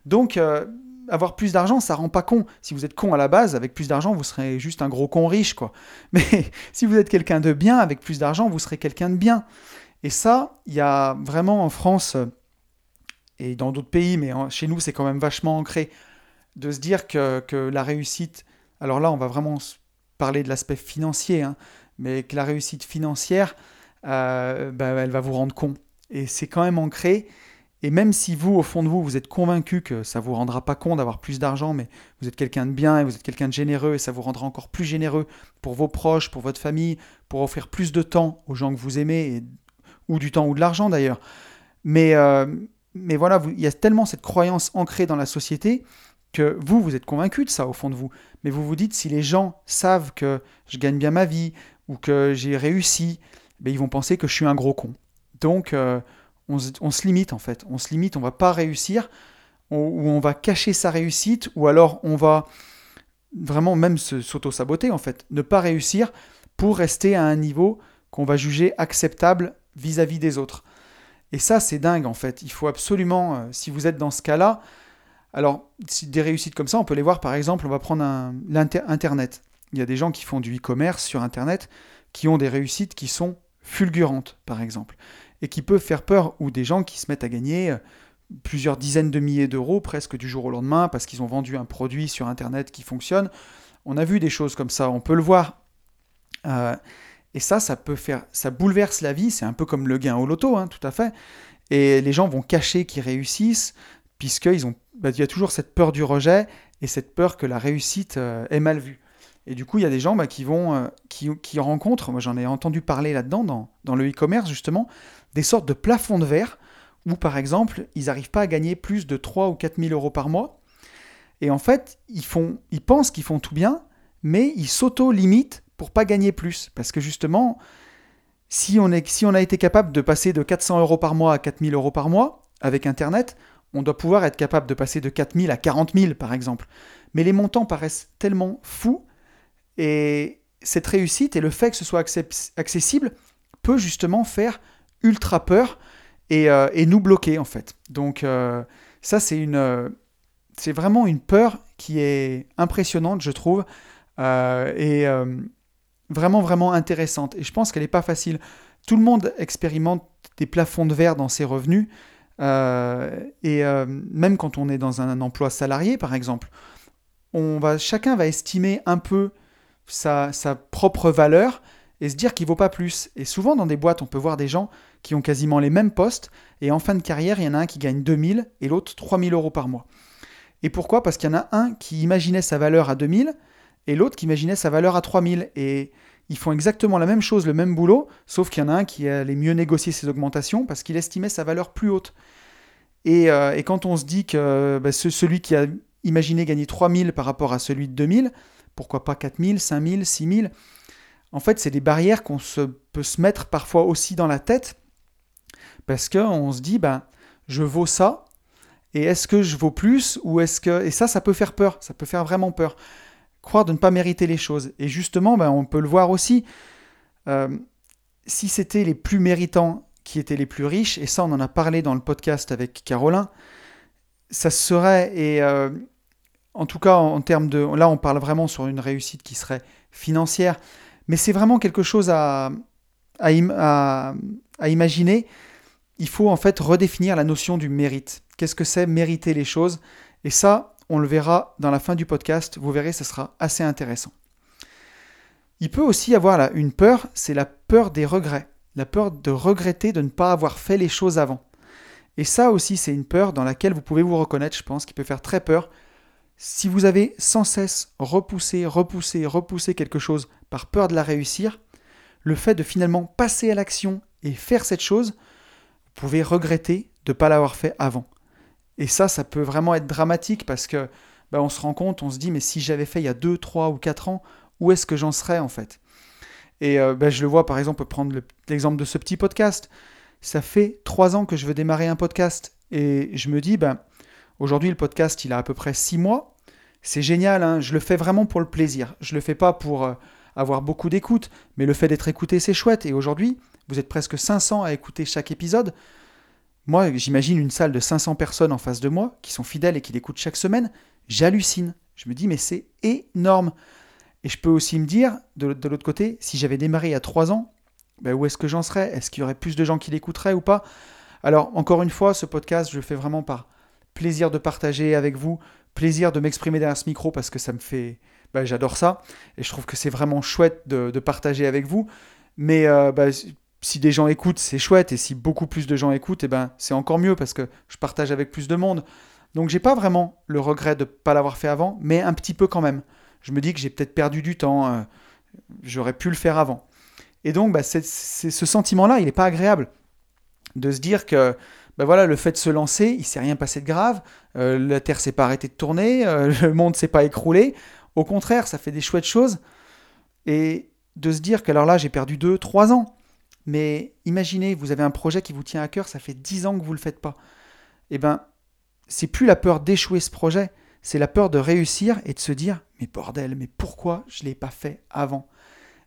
Speaker 1: Donc, euh, avoir plus d'argent, ça rend pas con. Si vous êtes con à la base, avec plus d'argent, vous serez juste un gros con riche, quoi. [laughs] Mais si vous êtes quelqu'un de bien, avec plus d'argent, vous serez quelqu'un de bien. Et ça, il y a vraiment en France euh, et dans d'autres pays, mais chez nous, c'est quand même vachement ancré, de se dire que, que, la réussite. Alors là, on va vraiment parler de l'aspect financier, hein, mais que la réussite financière, euh, bah, elle va vous rendre con. Et c'est quand même ancré. Et même si vous, au fond de vous, vous êtes convaincu que ça vous rendra pas con d'avoir plus d'argent, mais vous êtes quelqu'un de bien et vous êtes quelqu'un de généreux et ça vous rendra encore plus généreux pour vos proches, pour votre famille, pour offrir plus de temps aux gens que vous aimez, ou du temps ou de l'argent d'ailleurs. Mais, euh, mais voilà, il y a tellement cette croyance ancrée dans la société que vous, vous êtes convaincu de ça au fond de vous. Mais vous vous dites, si les gens savent que je gagne bien ma vie, ou que j'ai réussi, ben, ils vont penser que je suis un gros con. Donc, euh, on, se, limite en fait. On se limite, on va pas réussir, ou on va cacher sa réussite, ou alors on va vraiment même s'auto-saboter en fait. Ne pas réussir pour rester à un niveau qu'on va juger acceptable vis-à-vis des autres. Et ça, c'est dingue en fait. Il faut absolument, euh, si vous êtes dans ce cas-là, alors des réussites comme ça, on peut les voir par exemple, on va prendre l'Internet. Il y a des gens qui font du e-commerce sur Internet qui ont des réussites qui sont fulgurantes, par exemple, et qui peuvent faire peur, ou des gens qui se mettent à gagner euh, plusieurs dizaines de milliers d'euros presque du jour au lendemain parce qu'ils ont vendu un produit sur Internet qui fonctionne. On a vu des choses comme ça, on peut le voir. Euh, et ça, ça peut faire, ça bouleverse la vie. C'est un peu comme le gain au loto, hein, tout à fait. Et les gens vont cacher qu'ils réussissent, puisqu'ils ont, bah, y a toujours cette peur du rejet et cette peur que la réussite euh, est mal vue. Et du coup, il y a des gens bah, qui vont, euh, qui, rencontrent, moi j'en ai entendu parler là-dedans, dans, dans le e-commerce justement, des sortes de plafonds de verre où par exemple, ils n'arrivent pas à gagner plus de 3 ou 4 000 euros par mois. Et en fait, ils, font, ils pensent qu'ils font tout bien, mais ils s'auto-limitent pour pas gagner plus. Parce que justement, si on, est, si on a été capable de passer de 400 euros par mois à 4000 euros par mois avec Internet, on doit pouvoir être capable de passer de 4000 à 40 000 par exemple. Mais les montants paraissent tellement fous et cette réussite et le fait que ce soit accessible peut justement faire ultra peur et, euh, nous bloquer en fait. Donc euh, ça c'est une, euh, c'est vraiment une peur qui est impressionnante je trouve et vraiment vraiment intéressante. Et je pense qu'elle n'est pas facile. Tout le monde expérimente des plafonds de verre dans ses revenus. et même quand on est dans un, emploi salarié, par exemple, on va, chacun va estimer un peu sa, sa propre valeur et se dire qu'il vaut pas plus. Et souvent dans des boîtes, on peut voir des gens qui ont quasiment les mêmes postes, et en fin de carrière, il y en a un qui gagne 2000 et l'autre 3000 euros par mois. Et pourquoi? Parce qu'il y en a un qui imaginait sa valeur à 2000 et l'autre qui imaginait sa valeur à 3000. Et ils font exactement la même chose, le même boulot, sauf qu'il y en a un qui allait mieux négocier ses augmentations parce qu'il estimait sa valeur plus haute. Et, euh, quand on se dit que bah, celui qui a imaginé gagner 3000 par rapport à celui de 2000, pourquoi pas 4000, 5000, 6000 En fait, c'est des barrières qu'on se, peut se mettre parfois aussi dans la tête parce qu'on se dit, ben, je vaux ça, et est-ce que je vaux plus, ou est-ce que... Et ça, ça peut faire peur, ça peut faire vraiment peur. Croire de ne pas mériter les choses. Et justement, ben, on peut le voir aussi, euh, si c'était les plus méritants qui étaient les plus riches, et ça on en a parlé dans le podcast avec Caroline, ça serait, et euh, en tout cas en termes de... Là on parle vraiment sur une réussite qui serait financière, mais c'est vraiment quelque chose à, à, imaginer il faut en fait redéfinir la notion du mérite. Qu'est-ce que c'est mériter les choses? Et ça, on le verra dans la fin du podcast. Vous verrez, ce sera assez intéressant. Il peut aussi y avoir une peur, c'est la peur des regrets. La peur de regretter de ne pas avoir fait les choses avant. Et ça aussi, c'est une peur dans laquelle vous pouvez vous reconnaître, je pense, qui peut faire très peur. Si vous avez sans cesse repoussé, repoussé, repoussé quelque chose par peur de la réussir, le fait de finalement passer à l'action et faire cette chose, pouvez regretter de ne pas l'avoir fait avant. Et ça, ça peut vraiment être dramatique parce que bah, on se rend compte, on se dit, mais si j'avais fait il y a 2, 3 ou 4 ans, où est-ce que j'en serais en fait? Et euh, bah, je le vois par exemple, prendre l'exemple de ce petit podcast. Ça fait 3 ans que je veux démarrer un podcast et je me dis, ben, aujourd'hui le podcast il a à peu près 6 mois. C'est génial, hein, je le fais vraiment pour le plaisir. Je le fais pas pour euh, avoir beaucoup d'écoute, mais le fait d'être écouté c'est chouette. Et aujourd'hui, vous êtes presque 500 à écouter chaque épisode. Moi, j'imagine une salle de 500 personnes en face de moi qui sont fidèles et qui l'écoutent chaque semaine. J'hallucine. Je me dis, mais c'est énorme. Et je peux aussi me dire, de, l'autre côté, si j'avais démarré il y a 3 ans, ben où est-ce que j'en serais? Est-ce qu'il y aurait plus de gens qui l'écouteraient ou pas? Alors, encore une fois, ce podcast, je le fais vraiment par plaisir de partager avec vous, plaisir de m'exprimer derrière ce micro parce que ça me fait. Ben, j'adore ça. Et je trouve que c'est vraiment chouette de, partager avec vous. Mais euh, ben, si des gens écoutent, c'est chouette, et si beaucoup plus de gens écoutent, eh ben, c'est encore mieux parce que je partage avec plus de monde. Donc j'ai pas vraiment le regret de ne pas l'avoir fait avant, mais un petit peu quand même. Je me dis que j'ai peut-être perdu du temps, euh, j'aurais pu le faire avant. Et donc bah, ce sentiment-là, il n'est pas agréable. De se dire que bah voilà, le fait de se lancer, il s'est rien passé de grave, euh, la Terre s'est pas arrêtée de tourner, euh, [laughs] le monde s'est pas écroulé. Au contraire, ça fait des chouettes choses. Et de se dire que alors là, j'ai perdu 2, 3 ans Mais imaginez, vous avez un projet qui vous tient à cœur, ça fait 10 ans que vous ne le faites pas. Eh bien, c'est plus la peur d'échouer ce projet, c'est la peur de réussir et de se dire mais bordel, mais pourquoi je ne l'ai pas fait avant?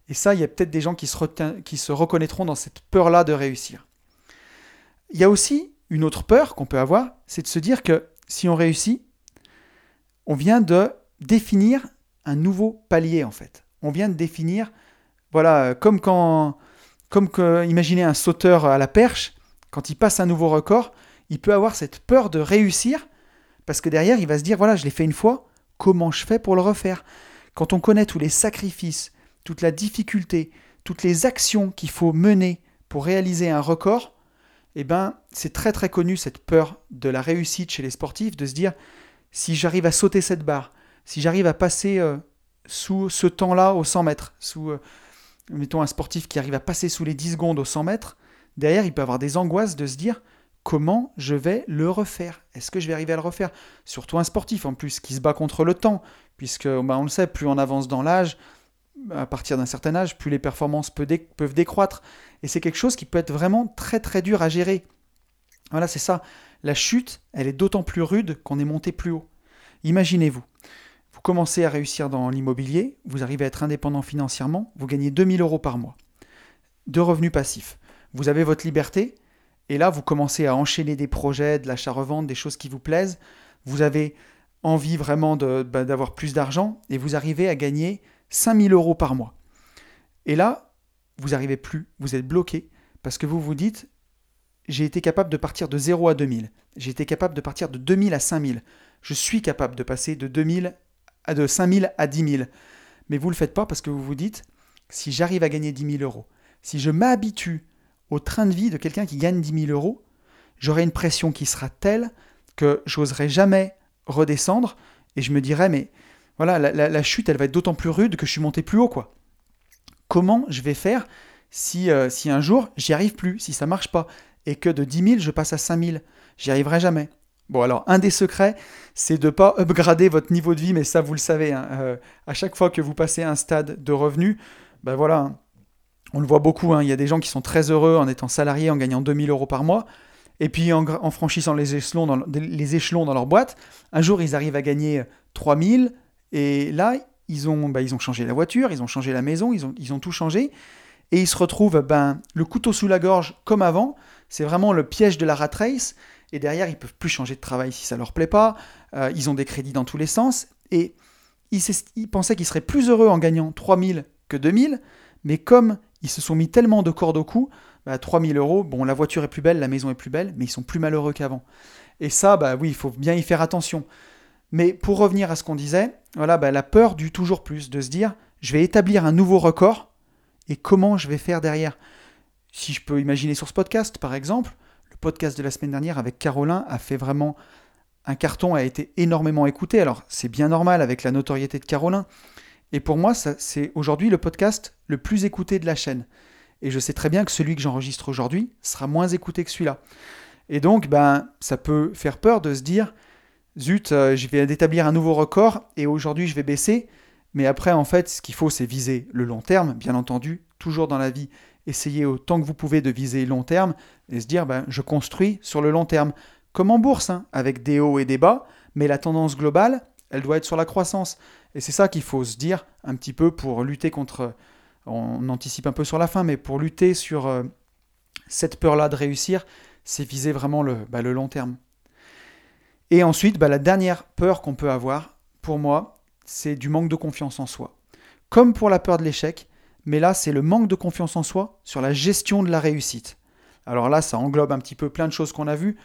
Speaker 1: Et ça, il y a peut-être des gens qui se reconnaîtront dans cette peur-là de réussir. Il y a aussi une autre peur qu'on peut avoir, c'est de se dire que si on réussit, on vient de définir un nouveau palier en fait. On vient de définir, voilà, comme quand, comme que, imaginez un sauteur à la perche, quand il passe un nouveau record, il peut avoir cette peur de réussir parce que derrière, il va se dire, voilà, je l'ai fait une fois, comment je fais pour le refaire? Quand on connaît tous les sacrifices, toute la difficulté, toutes les actions qu'il faut mener pour réaliser un record, eh ben, c'est très très connu cette peur de la réussite chez les sportifs, de se dire si j'arrive à sauter cette barre, si j'arrive à passer euh, sous ce temps-là au 100 mètres, sous, euh, mettons un sportif qui arrive à passer sous les 10 secondes au 100 mètres, derrière il peut avoir des angoisses de se dire comment je vais le refaire? Est-ce que je vais arriver à le refaire? Surtout un sportif en plus qui se bat contre le temps, puisque bah, on le sait, plus on avance dans l'âge, à partir d'un certain âge, plus les performances peuvent décroître. Et c'est quelque chose qui peut être vraiment très très dur à gérer. Voilà, c'est ça. La chute, elle est d'autant plus rude qu'on est monté plus haut. Imaginez-vous, vous commencez à réussir dans l'immobilier, vous arrivez à être indépendant financièrement, vous gagnez 2000 euros par mois de revenus passifs. Vous avez votre liberté, et là, vous commencez à enchaîner des projets, de l'achat-revente, des choses qui vous plaisent. Vous avez envie vraiment bah, d'avoir plus d'argent, et vous arrivez à gagner 5000 euros par mois. Et là, vous n'arrivez plus, vous êtes bloqué, parce que vous vous dites, j'ai été capable de partir de 0 à 2000, j'ai été capable de partir de 2000 à 5000, je suis capable de passer de 2000 de 5000 à 10 000. Mais vous ne le faites pas parce que vous vous dites, si j'arrive à gagner 10 000 euros, si je m'habitue au train de vie de quelqu'un qui gagne 10 000 euros, j'aurai une pression qui sera telle que j'oserai jamais redescendre et je me dirai, mais voilà, la, chute, elle va être d'autant plus rude que je suis monté plus haut, quoi. Comment je vais faire si, euh, si un jour j'y arrive plus, si ça marche pas, et que de 10 000 je passe à 5 000 J'y arriverai jamais. Bon, alors, un des secrets, c'est de ne pas upgrader votre niveau de vie, mais ça, vous le savez, hein, euh, à chaque fois que vous passez un stade de revenu, ben voilà, hein, on le voit beaucoup, hein, il y a des gens qui sont très heureux en étant salariés, en gagnant 2000 euros par mois, et puis en, franchissant les échelons, dans, leur boîte, un jour, ils arrivent à gagner 3000, et là, ils ont, bah, ils ont changé la voiture, ils ont changé la maison, ils ont, ils ont tout changé. Et ils se retrouvent ben, le couteau sous la gorge comme avant. C'est vraiment le piège de la rat race. Et derrière, ils peuvent plus changer de travail si ça leur plaît pas. Euh, ils ont des crédits dans tous les sens. Et ils, pensaient qu'ils seraient plus heureux en gagnant 3000 que 2000. Mais comme ils se sont mis tellement de cordes au cou, bah, 3000 euros, bon, la voiture est plus belle, la maison est plus belle, mais ils sont plus malheureux qu'avant. Et ça, bah oui, il faut bien y faire attention. Mais pour revenir à ce qu'on disait, voilà, bah, la peur du toujours plus, de se dire, je vais établir un nouveau record, et comment je vais faire derrière? Si je peux imaginer sur ce podcast, par exemple, le podcast de la semaine dernière avec Carolin a fait vraiment un carton, a été énormément écouté. Alors, c'est bien normal avec la notoriété de Carolin. Et pour moi, c'est aujourd'hui le podcast le plus écouté de la chaîne. Et je sais très bien que celui que j'enregistre aujourd'hui sera moins écouté que celui-là. Et donc, ben, ça peut faire peur de se dire, zut, euh, je vais établir un nouveau record et aujourd'hui je vais baisser. Mais après, en fait, ce qu'il faut, c'est viser le long terme, bien entendu, toujours dans la vie. Essayez autant que vous pouvez de viser long terme et se dire, ben, je construis sur le long terme. Comme en bourse, hein, avec des hauts et des bas, mais la tendance globale, elle doit être sur la croissance. Et c'est ça qu'il faut se dire un petit peu pour lutter contre, on anticipe un peu sur la fin, mais pour lutter sur euh, cette peur-là de réussir, c'est viser vraiment le, bah, le long terme. Et ensuite, bah, la dernière peur qu'on peut avoir, pour moi, c'est du manque de confiance en soi. Comme pour la peur de l'échec, mais là, c'est le manque de confiance en soi sur la gestion de la réussite. Alors là, ça englobe un petit peu plein de choses qu'on a vues,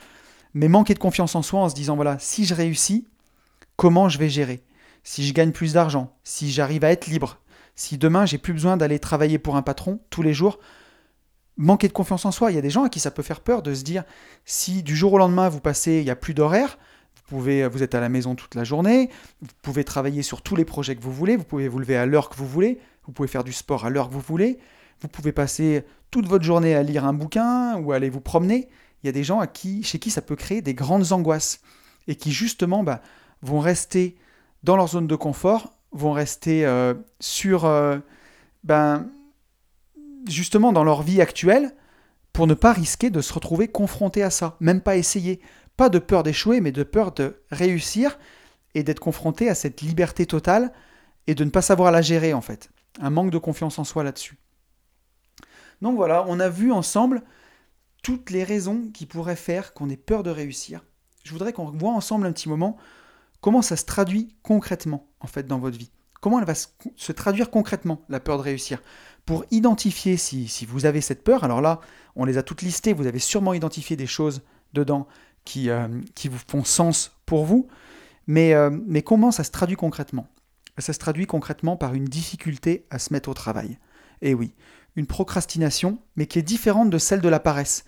Speaker 1: mais manquer de confiance en soi en se disant, voilà, si je réussis, comment je vais gérer? Si je gagne plus d'argent, si j'arrive à être libre, si demain j'ai plus besoin d'aller travailler pour un patron tous les jours, manquer de confiance en soi. Il y a des gens à qui ça peut faire peur de se dire, si du jour au lendemain vous passez, il n'y a plus d'horaire, vous, vous êtes à la maison toute la journée, vous pouvez travailler sur tous les projets que vous voulez, vous pouvez vous lever à l'heure que vous voulez, vous pouvez faire du sport à l'heure que vous voulez, vous pouvez passer toute votre journée à lire un bouquin ou aller vous promener. Il y a des gens à qui, chez qui ça peut créer des grandes angoisses et qui justement bah, vont rester dans leur zone de confort, vont rester euh, sur, euh, ben, justement dans leur vie actuelle pour ne pas risquer de se retrouver confrontés à ça, même pas essayer. Pas de peur d'échouer, mais de peur de réussir et d'être confronté à cette liberté totale et de ne pas savoir la gérer en fait. Un manque de confiance en soi là-dessus. Donc voilà, on a vu ensemble toutes les raisons qui pourraient faire qu'on ait peur de réussir. Je voudrais qu'on voit ensemble un petit moment comment ça se traduit concrètement en fait dans votre vie. Comment elle va se traduire concrètement, la peur de réussir? Pour identifier si, vous avez cette peur, alors là, on les a toutes listées, vous avez sûrement identifié des choses dedans qui, euh, vous font sens pour vous, mais, euh, mais comment ça se traduit concrètement? Ça se traduit concrètement par une difficulté à se mettre au travail. Et oui, une procrastination, mais qui est différente de celle de la paresse.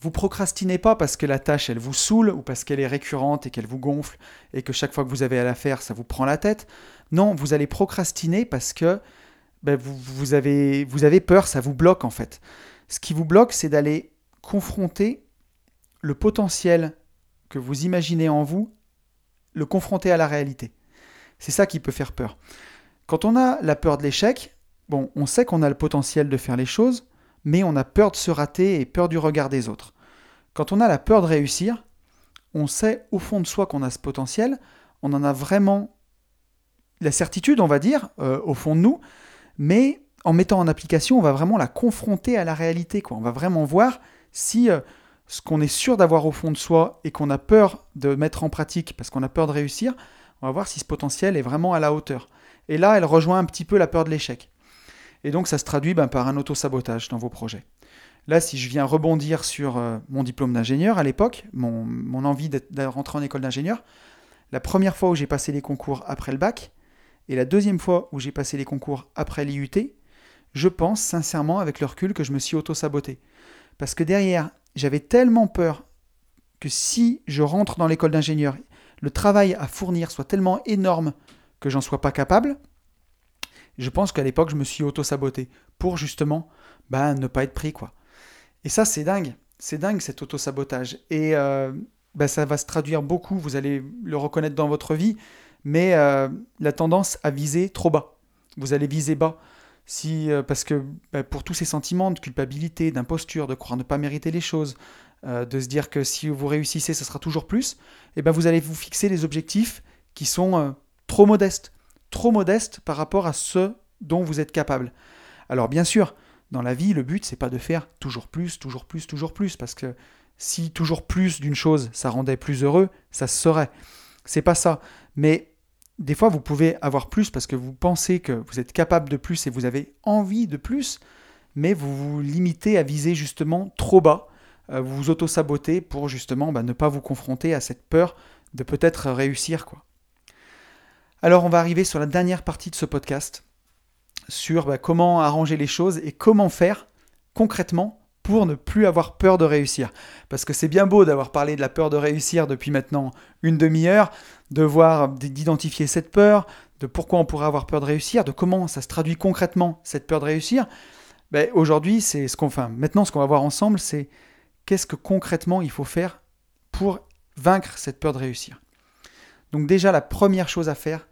Speaker 1: Vous procrastinez pas parce que la tâche elle vous saoule ou parce qu'elle est récurrente et qu'elle vous gonfle et que chaque fois que vous avez à la faire ça vous prend la tête. Non, vous allez procrastiner parce que ben, vous avez peur, ça vous bloque en fait. Ce qui vous bloque c'est d'aller confronter le potentiel que vous imaginez en vous, le confronter à la réalité. C'est ça qui peut faire peur. Quand on a la peur de l'échec, bon, on sait qu'on a le potentiel de faire les choses, mais on a peur de se rater et peur du regard des autres. Quand on a la peur de réussir, on sait au fond de soi qu'on a ce potentiel, on en a vraiment la certitude, on va dire, euh, au fond de nous, mais en mettant en application, on va vraiment la confronter à la réalité. Quoi. On va vraiment voir si euh, ce qu'on est sûr d'avoir au fond de soi et qu'on a peur de mettre en pratique parce qu'on a peur de réussir, on va voir si ce potentiel est vraiment à la hauteur. Et là, elle rejoint un petit peu la peur de l'échec. Et donc ça se traduit ben, par un auto-sabotage dans vos projets. Là, si je viens rebondir sur euh, mon diplôme d'ingénieur à l'époque, mon, envie de en école d'ingénieur, la première fois où j'ai passé les concours après le bac, et la deuxième fois où j'ai passé les concours après l'IUT, je pense sincèrement avec le recul que je me suis auto-saboté. Parce que derrière, j'avais tellement peur que si je rentre dans l'école d'ingénieur, le travail à fournir soit tellement énorme que j'en sois pas capable, je pense qu'à l'époque, je me suis auto-saboté pour justement bah, ne pas être pris. quoi. Et ça, c'est dingue. C'est dingue cet auto-sabotage. Et euh, bah, ça va se traduire beaucoup, vous allez le reconnaître dans votre vie, mais euh, la tendance à viser trop bas. Vous allez viser bas. Si, euh, parce que bah, pour tous ces sentiments de culpabilité, d'imposture, de croire ne pas mériter les choses, de se dire que si vous réussissez, ce sera toujours plus, et eh ben vous allez vous fixer des objectifs qui sont trop modestes trop modeste par rapport à ce dont vous êtes capable. Alors bien sûr, dans la vie, le but c'est pas de faire toujours plus, toujours plus, toujours plus, parce que si toujours plus d'une chose ça rendait plus heureux, ça se serait. C'est pas ça. Mais des fois, vous pouvez avoir plus parce que vous pensez que vous êtes capable de plus et vous avez envie de plus, mais vous vous limitez à viser justement trop bas. Euh, vous auto-sabotez pour justement bah, ne pas vous confronter à cette peur de peut-être réussir. quoi. Alors on va arriver sur la dernière partie de ce podcast, sur bah, comment arranger les choses et comment faire concrètement pour ne plus avoir peur de réussir. Parce que c'est bien beau d'avoir parlé de la peur de réussir depuis maintenant une demi-heure, de voir, d'identifier cette peur, de pourquoi on pourrait avoir peur de réussir, de comment ça se traduit concrètement cette peur de réussir. Ben, aujourd'hui, c'est ce qu'on, maintenant, ce qu'on va voir ensemble, c'est qu'est-ce que concrètement il faut faire pour vaincre cette peur de réussir. Donc déjà, la première chose à faire,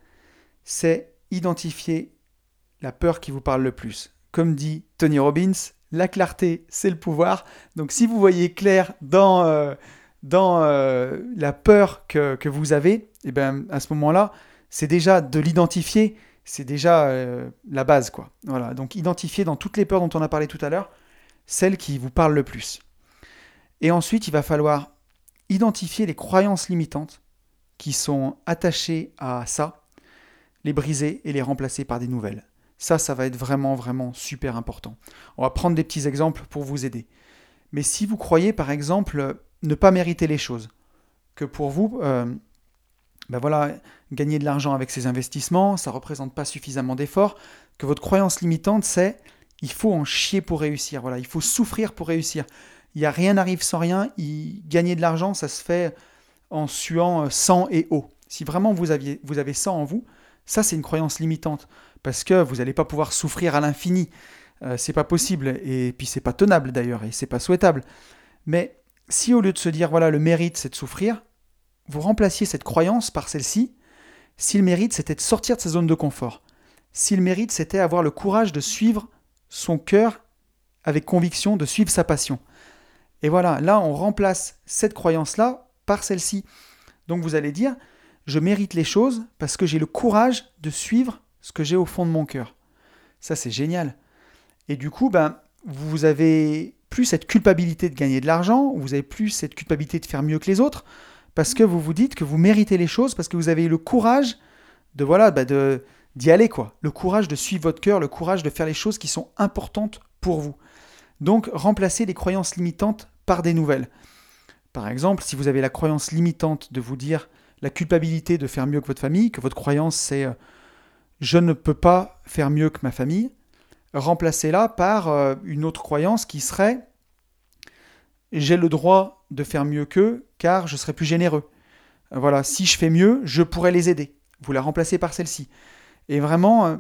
Speaker 1: c'est identifier la peur qui vous parle le plus. Comme dit Tony Robbins, la clarté, c'est le pouvoir. Donc si vous voyez clair dans, euh, euh, la peur que, vous avez, et eh ben, à ce moment-là, c'est déjà de l'identifier, c'est déjà euh, la base. quoi. Voilà. Donc identifier dans toutes les peurs dont on a parlé tout à l'heure, celle qui vous parle le plus. Et ensuite, il va falloir identifier les croyances limitantes qui sont attachées à ça les briser et les remplacer par des nouvelles. Ça, ça va être vraiment, vraiment super important. On va prendre des petits exemples pour vous aider. Mais si vous croyez, par exemple, ne pas mériter les choses, que pour vous, euh, ben voilà, gagner de l'argent avec ces investissements, ça ne représente pas suffisamment d'efforts, que votre croyance limitante, c'est il faut en chier pour réussir, voilà, il faut souffrir pour réussir. Il y a rien n'arrive sans rien, gagner de l'argent, ça se fait en suant sang et eau. Si vraiment vous, aviez, vous avez ça en vous, ça, c'est une croyance limitante parce que vous n'allez pas pouvoir souffrir à l'infini. Euh, c'est pas possible et puis c'est pas tenable d'ailleurs et c'est pas souhaitable. Mais si au lieu de se dire voilà le mérite c'est de souffrir, vous remplaciez cette croyance par celle-ci, si le mérite c'était de sortir de sa zone de confort, si le mérite c'était avoir le courage de suivre son cœur avec conviction de suivre sa passion. Et voilà, là, on remplace cette croyance-là par celle-ci. Donc vous allez dire, je mérite les choses parce que j'ai le courage de suivre ce que j'ai au fond de mon cœur. Ça, c'est génial. Et du coup, ben, vous avez plus cette culpabilité de gagner de l'argent, vous avez plus cette culpabilité de faire mieux que les autres, parce que vous vous dites que vous méritez les choses, parce que vous avez le courage de voilà, ben, de d'y aller quoi, le courage de suivre votre cœur, le courage de faire les choses qui sont importantes pour vous. Donc, remplacez les croyances limitantes par des nouvelles. Par exemple, si vous avez la croyance limitante de vous dire la culpabilité de faire mieux que votre famille, que votre croyance c'est euh, je ne peux pas faire mieux que ma famille, remplacez-la par euh, une autre croyance qui serait j'ai le droit de faire mieux qu'eux car je serai plus généreux. Voilà, si je fais mieux, je pourrais les aider. Vous la remplacez par celle-ci. Et vraiment, il euh,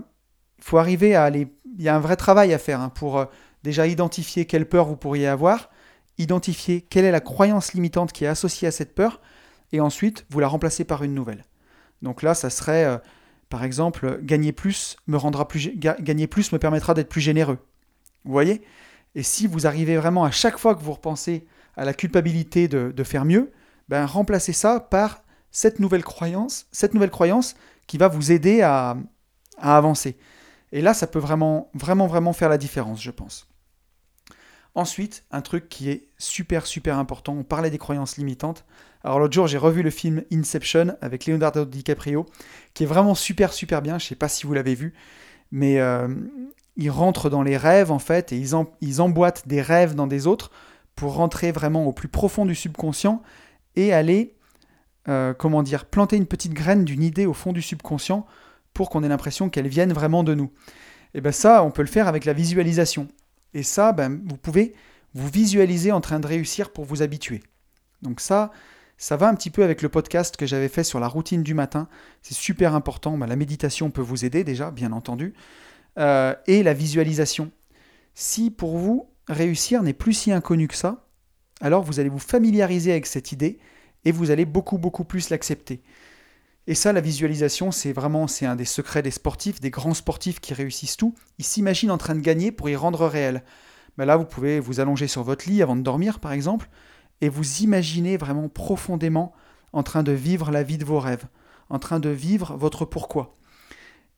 Speaker 1: faut arriver à aller. Il y a un vrai travail à faire hein, pour déjà identifier quelle peur vous pourriez avoir, identifier quelle est la croyance limitante qui est associée à cette peur, et ensuite vous la remplacez par une nouvelle. Donc là, ça serait, euh, par exemple, gagner plus me rendra plus, gagner plus me permettra d'être plus généreux. Vous voyez? Et si vous arrivez vraiment à chaque fois que vous repensez à la culpabilité de, faire mieux, ben remplacez ça par cette nouvelle croyance, cette nouvelle croyance qui va vous aider à, à avancer. Et là, ça peut vraiment, vraiment, vraiment faire la différence, je pense. Ensuite, un truc qui est super, super important, on parlait des croyances limitantes. Alors l'autre jour, j'ai revu le film Inception avec Leonardo DiCaprio, qui est vraiment super, super bien. Je ne sais pas si vous l'avez vu, mais euh, ils rentrent dans les rêves, en fait, et ils, emboîtent des rêves dans des autres pour rentrer vraiment au plus profond du subconscient et aller, euh, comment dire, planter une petite graine d'une idée au fond du subconscient pour qu'on ait l'impression qu'elle vienne vraiment de nous. Et bien ça, on peut le faire avec la visualisation. Et ça, ben, vous pouvez vous visualiser en train de réussir pour vous habituer. Donc ça, ça va un petit peu avec le podcast que j'avais fait sur la routine du matin. C'est super important. Ben, la méditation peut vous aider déjà, bien entendu. Euh, et la visualisation. Si pour vous, réussir n'est plus si inconnu que ça, alors vous allez vous familiariser avec cette idée et vous allez beaucoup, beaucoup plus l'accepter. Et ça, la visualisation, c'est vraiment c'est un des secrets des sportifs, des grands sportifs qui réussissent tout. Ils s'imaginent en train de gagner pour y rendre réel. Mais là, vous pouvez vous allonger sur votre lit avant de dormir, par exemple, et vous imaginer vraiment profondément en train de vivre la vie de vos rêves, en train de vivre votre pourquoi.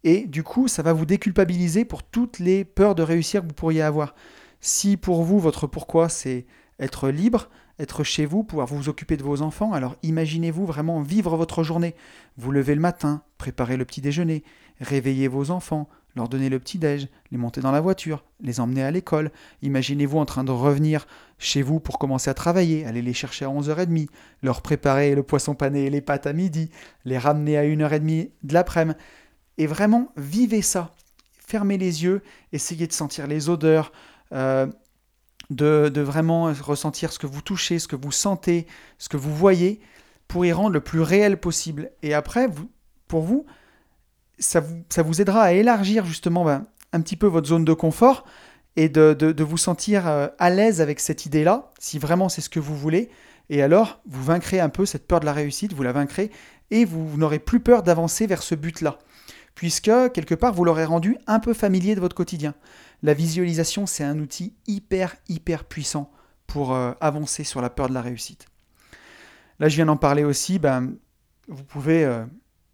Speaker 1: Et du coup, ça va vous déculpabiliser pour toutes les peurs de réussir que vous pourriez avoir. Si pour vous, votre pourquoi, c'est être libre, être chez vous, pouvoir vous occuper de vos enfants. Alors imaginez-vous vraiment vivre votre journée. Vous levez le matin, préparez le petit déjeuner, réveillez vos enfants, leur donner le petit déj, les monter dans la voiture, les emmener à l'école. Imaginez-vous en train de revenir chez vous pour commencer à travailler, aller les chercher à 11h30, leur préparer le poisson pané et les pâtes à midi, les ramener à 1h30 de l'après-midi. Et vraiment, vivez ça. Fermez les yeux, essayez de sentir les odeurs, euh, de, vraiment ressentir ce que vous touchez, ce que vous sentez, ce que vous voyez, pour y rendre le plus réel possible. Et après, vous, pour vous, ça vous, vous aidera à élargir justement ben, un petit peu votre zone de confort et de, vous sentir euh, à l'aise avec cette idée-là, si vraiment c'est ce que vous voulez. Et alors, vous vaincrez un peu cette peur de la réussite, vous la vaincrez, et vous n'aurez plus peur d'avancer vers ce but-là, puisque quelque part, vous l'aurez rendu un peu familier de votre quotidien. La visualisation, c'est un outil hyper, hyper puissant pour euh, avancer sur la peur de la réussite. Là, je viens d'en parler aussi, ben, vous pouvez euh,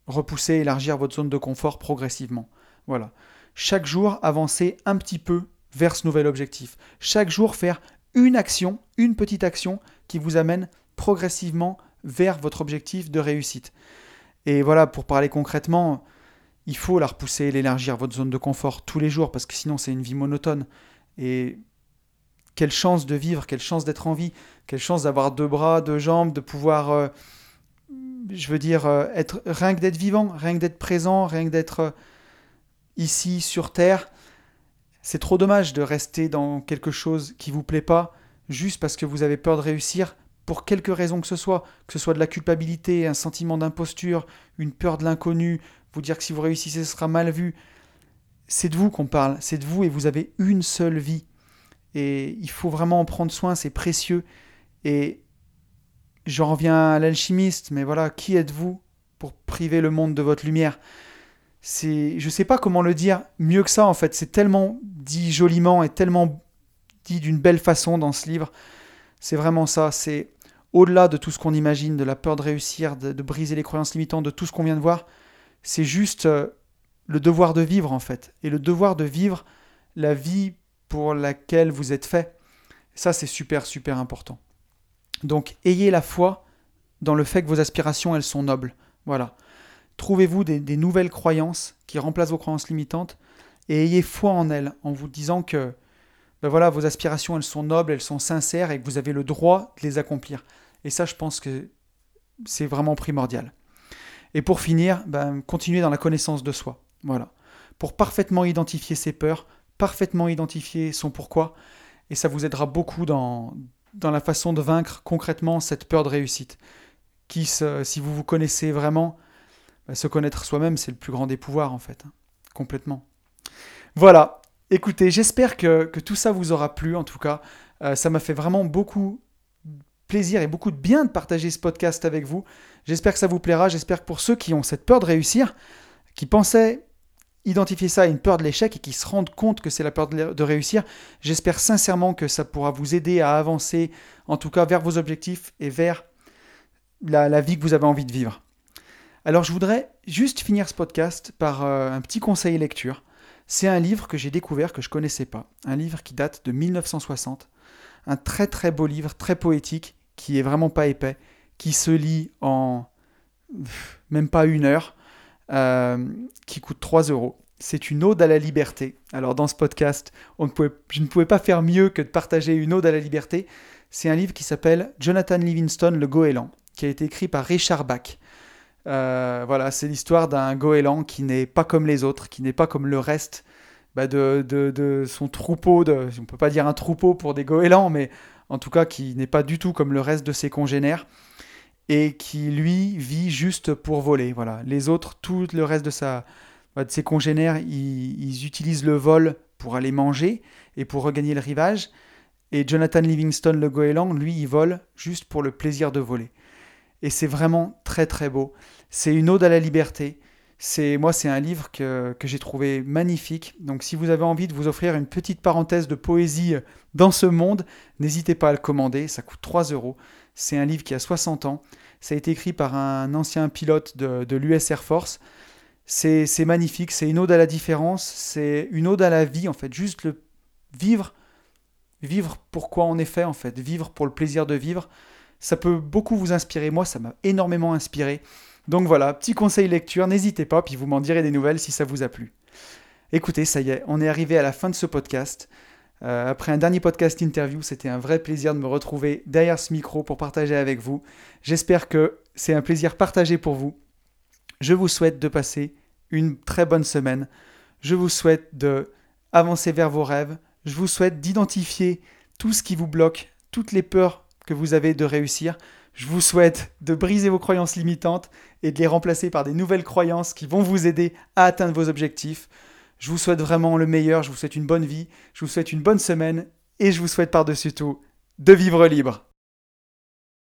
Speaker 1: repousser, élargir votre zone de confort progressivement. Voilà. Chaque jour, avancer un petit peu vers ce nouvel objectif. Chaque jour, faire une action, une petite action qui vous amène progressivement vers votre objectif de réussite. Et voilà, pour parler concrètement, il faut la repousser, l'élargir, votre zone de confort tous les jours, parce que sinon c'est une vie monotone. Et quelle chance de vivre, quelle chance d'être en vie, quelle chance d'avoir deux bras, deux jambes, de pouvoir, euh, je veux dire, euh, être rien que d'être vivant, rien que d'être présent, rien que d'être euh, ici sur Terre. C'est trop dommage de rester dans quelque chose qui vous plaît pas, juste parce que vous avez peur de réussir, pour quelque raison que ce soit, que ce soit de la culpabilité, un sentiment d'imposture, une peur de l'inconnu, vous dire que si vous réussissez, ce sera mal vu. C'est de vous qu'on parle, c'est de vous et vous avez une seule vie. Et il faut vraiment en prendre soin, c'est précieux. Et j'en reviens à l'alchimiste, mais voilà, qui êtes-vous pour priver le monde de votre lumière? C'est, je sais pas comment le dire mieux que ça en fait. C'est tellement dit joliment et tellement dit d'une belle façon dans ce livre. C'est vraiment ça, c'est au-delà de tout ce qu'on imagine, de la peur de réussir, de, briser les croyances limitantes, de tout ce qu'on vient de voir, c'est juste euh, le devoir de vivre en fait. Et le devoir de vivre la vie pour laquelle vous êtes fait. Ça, c'est super, super important. Donc, ayez la foi dans le fait que vos aspirations, elles sont nobles. Voilà. Trouvez-vous des, nouvelles croyances qui remplacent vos croyances limitantes et ayez foi en elles en vous disant que ben voilà, vos aspirations, elles sont nobles, elles sont sincères et que vous avez le droit de les accomplir. Et ça, je pense que c'est vraiment primordial. Et pour finir, ben, continuez dans la connaissance de soi. Voilà. Pour parfaitement identifier ses peurs, parfaitement identifier son pourquoi, et ça vous aidera beaucoup dans, dans la façon de vaincre concrètement cette peur de réussite. Qui, si vous vous connaissez vraiment, ben, se connaître soi-même, c'est le plus grand des pouvoirs en fait, hein. complètement. Voilà, écoutez, j'espère que, tout ça vous aura plu en tout cas. Euh, ça m'a fait vraiment beaucoup plaisir et beaucoup de bien de partager ce podcast avec vous. J'espère que ça vous plaira. J'espère que pour ceux qui ont cette peur de réussir, qui pensaient identifier ça à une peur de l'échec et qui se rendent compte que c'est la peur de réussir, j'espère sincèrement que ça pourra vous aider à avancer, en tout cas vers vos objectifs et vers la, vie que vous avez envie de vivre. Alors je voudrais juste finir ce podcast par euh, un petit conseil lecture. C'est un livre que j'ai découvert que je ne connaissais pas, un livre qui date de 1960, un très très beau livre, très poétique, qui est vraiment pas épais, qui se lit en même pas une heure, euh, qui coûte 3 euros. C'est une ode à la liberté. Alors dans ce podcast, je ne pouvais pas faire mieux que de partager une ode à la liberté. C'est un livre qui s'appelle Jonathan Livingstone, le goéland, qui a été écrit par Richard Bach. Euh, voilà, c'est l'histoire d'un goéland qui n'est pas comme les autres, qui n'est pas comme le reste bah, de, de, son troupeau. De, on ne peut pas dire un troupeau pour des goélands, mais en tout cas qui n'est pas du tout comme le reste de ses congénères et qui lui vit juste pour voler. Voilà, les autres, tout le reste de sa bah, de ses congénères, ils, utilisent le vol pour aller manger et pour regagner le rivage. Et Jonathan Livingstone, le goéland, lui, il vole juste pour le plaisir de voler. Et c'est vraiment très très beau. C'est une ode à la liberté. C'est moi, c'est un livre que, que j'ai trouvé magnifique. Donc, si vous avez envie de vous offrir une petite parenthèse de poésie dans ce monde, n'hésitez pas à le commander. Ça coûte 3 euros. C'est un livre qui a 60 ans. Ça a été écrit par un ancien pilote de, de l'US Air Force. C'est magnifique. C'est une ode à la différence. C'est une ode à la vie, en fait. Juste le vivre, vivre pour quoi on est fait, en fait. Vivre pour le plaisir de vivre. Ça peut beaucoup vous inspirer. Moi, ça m'a énormément inspiré. Donc voilà, petit conseil lecture, n'hésitez pas, puis vous m'en direz des nouvelles si ça vous a plu. Écoutez, ça y est, on est arrivé à la fin de ce podcast. Euh, après un dernier podcast interview, c'était un vrai plaisir de me retrouver derrière ce micro pour partager avec vous. J'espère que c'est un plaisir partagé pour vous. Je vous souhaite de passer une très bonne semaine. Je vous souhaite de avancer vers vos rêves. Je vous souhaite d'identifier tout ce qui vous bloque, toutes les peurs que vous avez de réussir. Je vous souhaite de briser vos croyances limitantes et de les remplacer par des nouvelles croyances qui vont vous aider à atteindre vos objectifs. Je vous souhaite vraiment le meilleur, je vous souhaite une bonne vie, je vous souhaite une bonne semaine et je vous souhaite par-dessus tout de vivre libre.